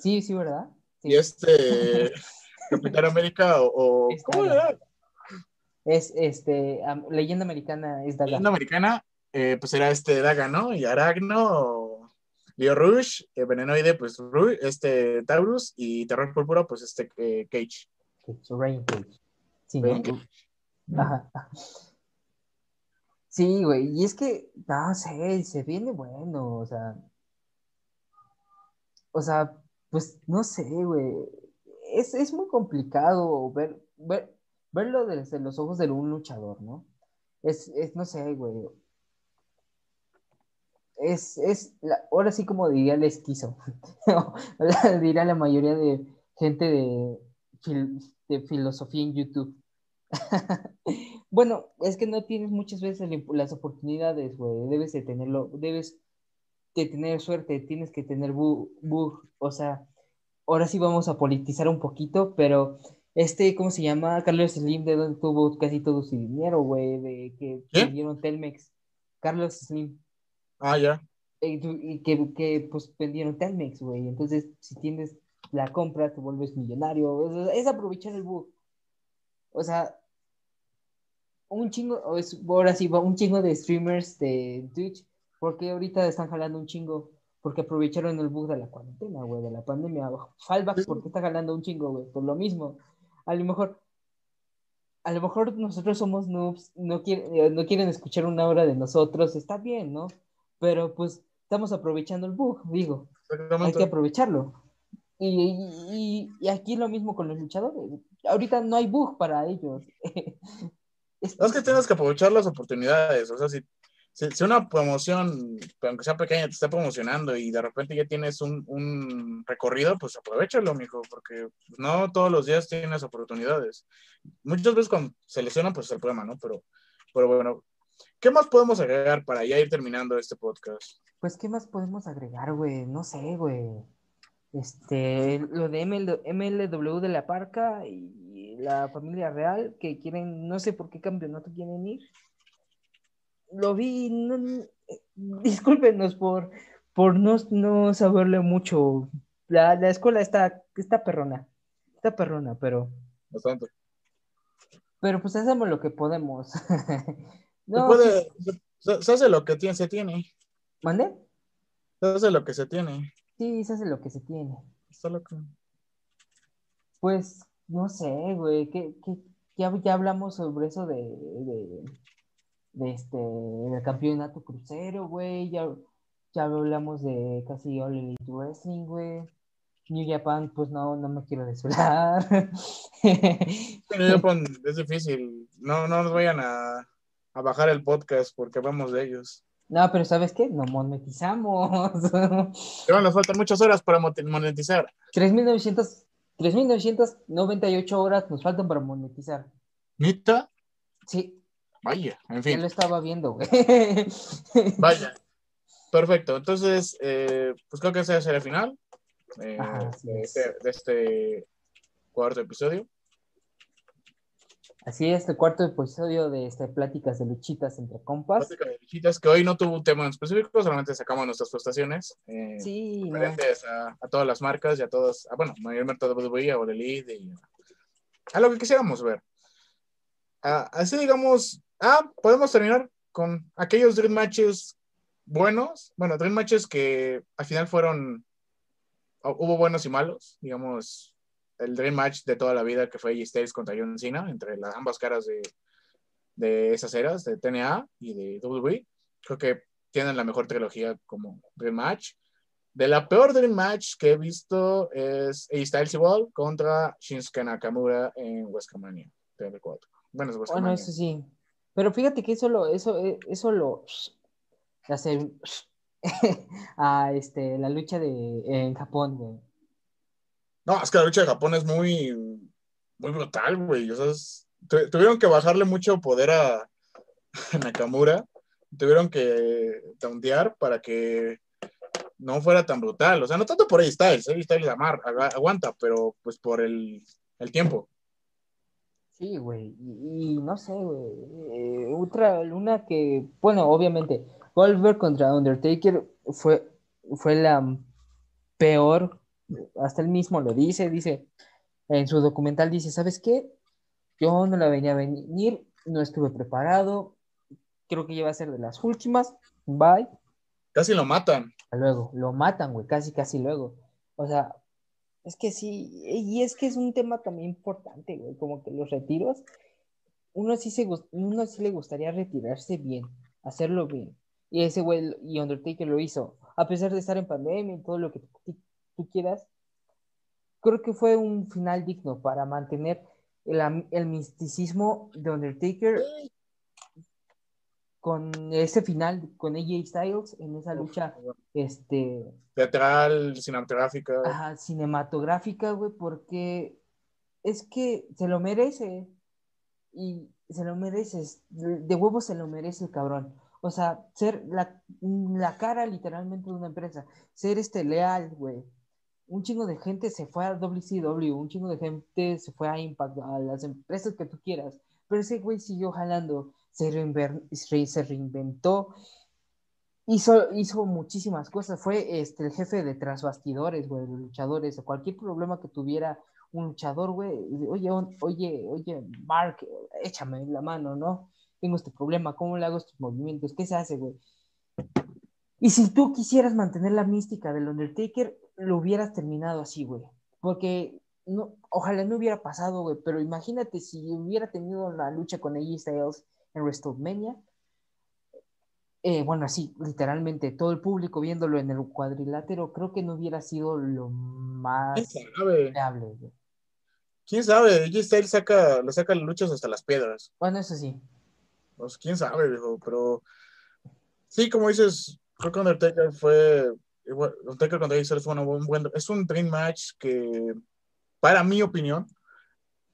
Sí, sí, ¿verdad? Sí. Y este, Capitán América o, o ¿cómo era? Es este, um, leyenda americana es Daga. Leyenda americana, eh, pues era este Daga, ¿no? Y Aragno, Leo Rush, eh, Venenoide, pues Rush, este Taurus, y Terror Púrpura, pues este eh, Cage. Rain Cage. Sí, Rain ¿no? Cage. Ajá. Sí, güey, y es que, no sé, se viene bueno, o sea, o sea, pues no sé, güey, es, es muy complicado ver, ver, verlo desde los ojos de un luchador, ¿no? Es, es no sé, güey, es, es la, ahora sí como diría el esquizo, diría la mayoría de gente de, de filosofía en YouTube. bueno, es que no tienes muchas veces las oportunidades, güey. Debes de tenerlo, debes de tener suerte, tienes que tener bug. O sea, ahora sí vamos a politizar un poquito, pero este, ¿cómo se llama? Carlos Slim, de donde tuvo casi todo su dinero, güey, de que ¿Qué? vendieron Telmex. Carlos Slim. Ah, ya. Y, y que, que, pues vendieron Telmex, güey. Entonces, si tienes la compra, te vuelves millonario. Es, es aprovechar el bug. O sea, un chingo, ahora sí, un chingo de streamers de Twitch, porque ahorita están jalando un chingo, porque aprovecharon el bug de la cuarentena, güey, de la pandemia. Fallback, porque está jalando un chingo, güey, por lo mismo. A lo mejor, a lo mejor nosotros somos noobs, no quieren, no quieren escuchar una hora de nosotros, está bien, ¿no? Pero pues estamos aprovechando el bug, digo. Hay que aprovecharlo. Y, y, y, aquí lo mismo con los luchadores. Ahorita no hay bug para ellos. es que tienes que aprovechar las oportunidades. O sea, si, si, una promoción, aunque sea pequeña, te está promocionando y de repente ya tienes un, un recorrido, pues aprovechalo, mijo, porque no todos los días tienes oportunidades. Muchas veces cuando se lesionan, pues es el problema, ¿no? Pero, pero bueno, ¿qué más podemos agregar para ya ir terminando este podcast? Pues, ¿qué más podemos agregar, güey? No sé, güey este, lo de ML, MLW de la Parca y la familia real que quieren, no sé por qué campeonato quieren ir. Lo vi, no, discúlpenos por, por no, no saberle mucho. La, la escuela está, está perrona, está perrona, pero... Bastante. Pero pues hacemos lo que podemos. no, se, puede, se, se, hace lo que tiene, se tiene. ¿Mande? Se hace lo que se tiene. Sí, se hace lo que se tiene. Está loco. Pues, no sé, güey, que, que ya, ya, hablamos sobre eso de, de, de este, del campeonato crucero, güey, ya, ya hablamos de casi All Elite Wrestling, güey. New Japan, pues no, no me quiero desvelar. New Japan es difícil. No, no nos vayan a, a bajar el podcast porque vamos de ellos. No, pero ¿sabes qué? No monetizamos. Pero nos faltan muchas horas para mo- monetizar. 3.900 3.998 horas nos faltan para monetizar. ¿Nita? Sí, Vaya, en fin. lo estaba viendo, güey. Vaya. Perfecto. Entonces, eh, pues creo que ese será el final eh, Ajá, de, es. este, de este cuarto episodio. Así es, el cuarto episodio de este Pláticas de Luchitas entre compas. Plática de Luchitas, que hoy no tuvo un tema en específico, solamente sacamos nuestras frustraciones. eh, Sí, no. referentes a, a todas las marcas y a todas, a, bueno, mayormente a WWE, a Elite y a, lo que quisiéramos ver. Así digamos, ah, podemos terminar con aquellos Dream Matches buenos, bueno, Dream Matches que al final fueron, hu- hubo buenos y malos, digamos, el Dream Match de toda la vida que fue AJ Styles contra John Cena, entre las ambas caras de, de esas eras, de TNA y de WWE, creo que tienen la mejor trilogía como Dream Match. De la peor Dream Match que he visto es AJ Styles igual contra Shinsuke Nakamura en WrestleMania 34. Bueno, es Bueno, eso sí. Pero fíjate que eso lo, eso, eh, eso lo hace a este, la lucha de en Japón, güey. No, es que la lucha de Japón es muy, muy brutal, güey. O tuvieron que bajarle mucho poder a, Nakamura. Tuvieron que tauntear para que no fuera tan brutal. O sea, no tanto por AJ Styles. AJ Styles amar, aguanta, pero pues por el, el tiempo. Sí, güey. Y, y no sé, güey. eh, otra luna que, bueno, obviamente, Goldberg contra Undertaker fue, fue la peor. Hasta él mismo lo dice, dice, en su documental dice, ¿sabes qué? Yo no la venía a venir, no estuve preparado, creo que ya va a ser de las últimas, bye. Casi lo matan. Luego, lo matan, güey, casi, casi luego. O sea, es que sí, y es que es un tema también importante, güey, como que los retiros, uno sí, se, uno sí le gustaría retirarse bien, hacerlo bien. Y ese güey, y Undertaker lo hizo, a pesar de estar en pandemia y todo lo que tú, quieras, creo que fue un final digno para mantener el, el misticismo de Undertaker con ese final, con AJ Styles en esa lucha, este, Teatral, cinematográfica. Ajá, cinematográfica, güey, porque es que se lo merece. Y se lo mereces. De de huevo se lo merece el cabrón. O sea, ser la, la cara literalmente de una empresa. Ser este leal, güey. Un chingo de gente se fue a WCW, un chingo de gente se fue a Impact, a las empresas que tú quieras. Pero ese güey siguió jalando, se, reinventó, hizo, hizo muchísimas cosas. Fue este, el jefe de tras bastidores, güey, de luchadores. Cualquier problema que tuviera un luchador, güey. Oye, oye, oye, Mark, échame la mano, ¿no? Tengo este problema, ¿cómo le hago estos movimientos? ¿Qué se hace, güey? Y si tú quisieras mantener la mística del Undertaker, lo hubieras terminado así, güey. Porque ojalá no hubiera pasado, güey, pero imagínate si hubiera tenido la lucha con AJ Styles en WrestleMania. Eh, bueno, así, literalmente, todo el público viéndolo en el cuadrilátero, creo que no hubiera sido lo más ¿Quién sabe? viable. ¿Quién sabe? Styles saca, le saca luchas hasta las piedras. Bueno, eso sí. Pues quién sabe, viejo, pero sí, como dices, creo que Undertaker fue, Undertaker contra Styles fue un buen, es un dream match que, para mi opinión,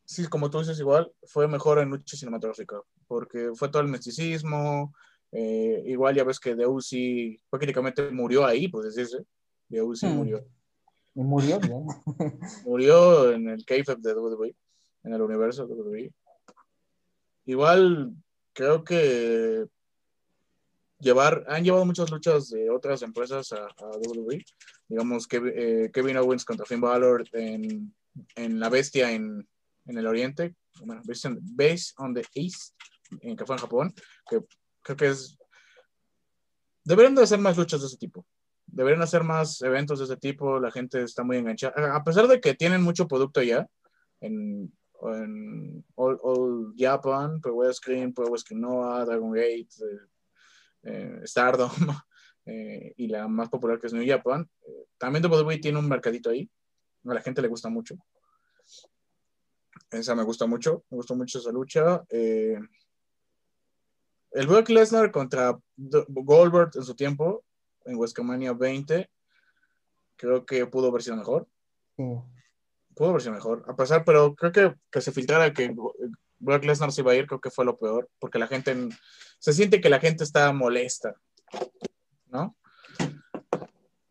sí, como tú dices igual, fue mejor en lucha cinematográfica, porque fue todo el misticismo, eh, igual ya ves que DeUC prácticamente murió ahí, pues decirse, DeUC Hmm. murió, Y murió bien. murió en el kayfabe de WWE, en el universo de WWE. Igual creo que llevar, han llevado muchas luchas de otras empresas a, a WWE. Digamos que eh, Kevin Owens contra Finn Balor en, en La Bestia en, en el Oriente, bueno, Based on, the East, en que fue en Japón, creo que es... Deberían de hacer más luchas de ese tipo. Deberían hacer más eventos de ese tipo, la gente está muy enganchada. A pesar de que tienen mucho producto ya, en, en All, Japan, Pro Screen, Pro West Noah, Dragon Gate, eh, eh, Stardom, eh, y la más popular que es New Japan. Eh, también WWE tiene un mercadito ahí. A la gente le gusta mucho. Esa me gusta mucho, me gustó mucho esa lucha. Eh, el Brock Lesnar contra Goldberg en su tiempo, en WrestleMania 20, creo que pudo haber sido mejor. Pudo haber sido mejor. A pesar, pero creo que, que se filtrara que Brock Lesnar se iba a ir, creo que fue lo peor, porque la gente se siente que la gente está molesta, ¿no?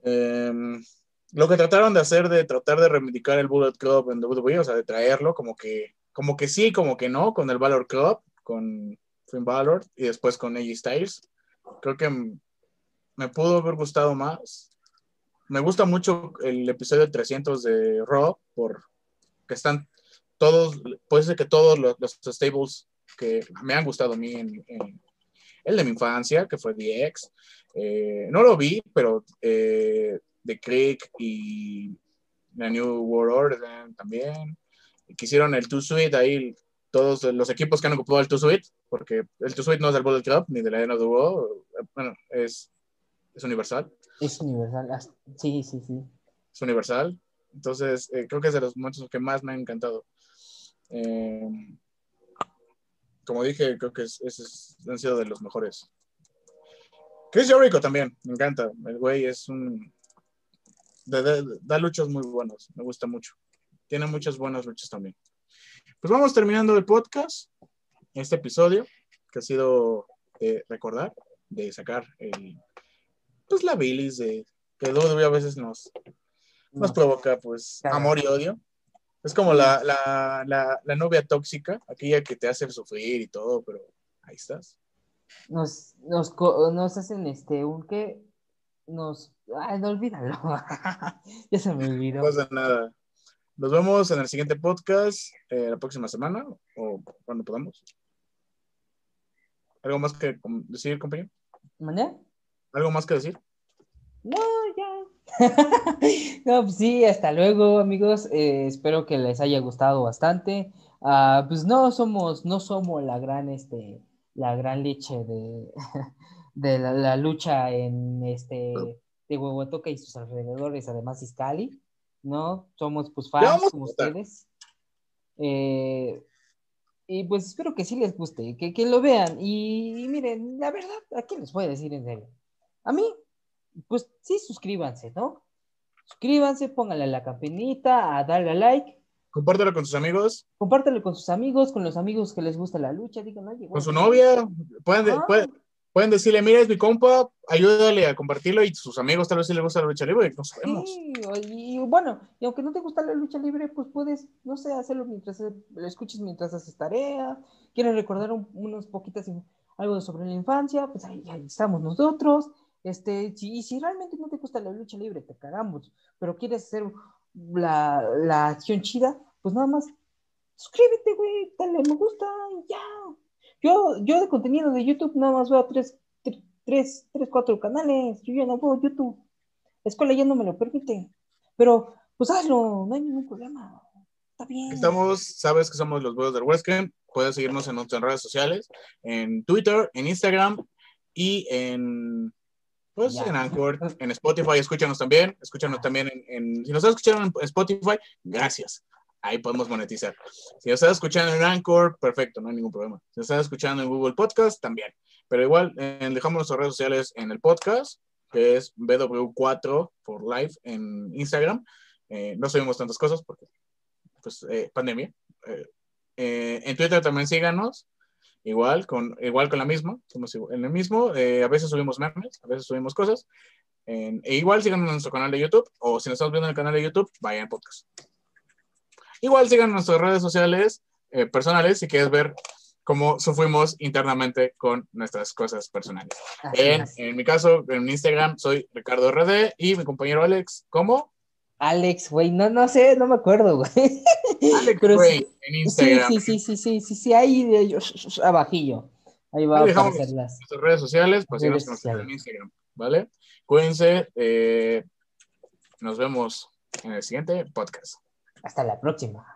Em, lo que trataron de hacer, de tratar de reivindicar el Bullet Club en WWE, o sea, de traerlo, como que, como que sí, como que no, con el Valor Club, con Finn Balor y después con AJ Styles. Creo que me pudo haber gustado más. Me gusta mucho el episodio 300 de Raw, por que están todos, puede ser que todos los, los stables que me han gustado a mí en, en- el de mi infancia, que fue DX, eh, no lo vi, pero eh, The Creek y la New World Order también. Quisieron el Two Suite ahí, todos los equipos que han ocupado el Two Suite, porque el Two Suite no es del Bullet Club ni de la NWO, bueno, es, es universal, Es universal. Sí, sí, sí. es universal. Entonces, eh, creo que es de los momentos que más me han encantado. Eh, como dije, creo que es, esos han sido de los mejores. Chris Jericho también, me encanta. El güey es un. Da- da- da luchas muy buenos, me gusta mucho. Tiene muchas buenas luchas también. Pues vamos terminando el podcast, este episodio, que ha sido de recordar, de sacar el, pues la bilis de que WWE a veces nos, nos No. provoca pues amor y odio. Es como la, la, la, la novia tóxica, aquella que te hace sufrir y todo, pero ahí estás. Nos, nos, nos hacen este, un que nos. Ay, no olvídalo. ya se me olvidó. No pasa nada. Nos vemos en el siguiente podcast eh, la próxima semana o cuando podamos. ¿Algo más que decir, compañero? ¿Mané? ¿Algo más que decir? No, ya. no, pues sí, hasta luego, amigos. Eh, espero que les haya gustado bastante. Ah, pues no somos, no somos la gran, este, la gran leche de, de la, la lucha en este de Huehuetoca y sus alrededores, además Iscali, ¿no? Somos pues fans como ustedes. Eh, y pues espero que sí les guste, que, que lo vean. Y, y miren, la verdad, ¿a quién les voy a decir en serio? A mí, pues sí, suscríbanse, ¿no? Suscríbanse, pónganle a la campanita, a darle a like, Compártelo con sus amigos, compártanlo con sus amigos, con los amigos que les gusta la lucha, digan, oye, con su novia. Pueden, de- Ah. pueden, pueden decirle, mira, es mi compa, ayúdale a compartirlo y sus amigos tal vez sí les gusta la lucha libre, no sabemos. Sí, y, bueno, y aunque no te gusta la lucha libre, pues puedes, no sé, hacerlo mientras lo escuches mientras haces tarea, quieres recordar un- unos poquitas, algo sobre la infancia, pues ahí, estamos nosotros. Este, y si realmente no te gusta la lucha libre, te cagamos, pero quieres hacer la, la acción chida, pues nada más suscríbete, güey, dale me gusta y ya. Yo, yo de contenido de YouTube nada más veo tres, tre- tres, tres, cuatro canales, yo ya no veo YouTube. La escuela ya no me lo permite. Pero, pues hazlo, no hay ningún problema. Está bien. Estamos, sabes que somos los Buenos del West Camp. Puedes seguirnos en nuestras redes sociales, en Twitter, en Instagram y en, pues, Ya. en Anchor, en Spotify. Escúchanos también. Escúchanos también en, en- si nos estás escuchando en Spotify, gracias. Ahí podemos monetizar. Si nos estás escuchando en Anchor, perfecto, no hay ningún problema. Si nos estás escuchando en Google Podcast, también. Pero igual, eh, dejamos nuestras redes sociales en el podcast, que es BW4 for Life en Instagram. Eh, no subimos tantas cosas porque, pues, eh, pandemia. En Twitter también síganos, igual con, igual con la misma, somos igual- en el mismo. a veces subimos memes, a veces subimos cosas. E igual síganos en nuestro canal de YouTube, o si nos estamos viendo en el canal de YouTube, vayan al podcast. Igual sigan nuestras redes sociales eh, personales si quieres ver cómo sufrimos internamente con nuestras cosas personales. En, en mi caso, en Instagram soy Ricardo RD y mi compañero Alex, ¿cómo? Alex, güey, no, no sé, no me acuerdo, güey. Alex Ray sí, en Instagram. sí, sí, sí, sí, sí, sí, ahí de ellos, abajillo. Ahí va a aparecer las. nuestras redes sociales, pues síganos en sociales. Instagram, ¿vale? Cuídense, eh, nos vemos en el siguiente podcast. Hasta la próxima.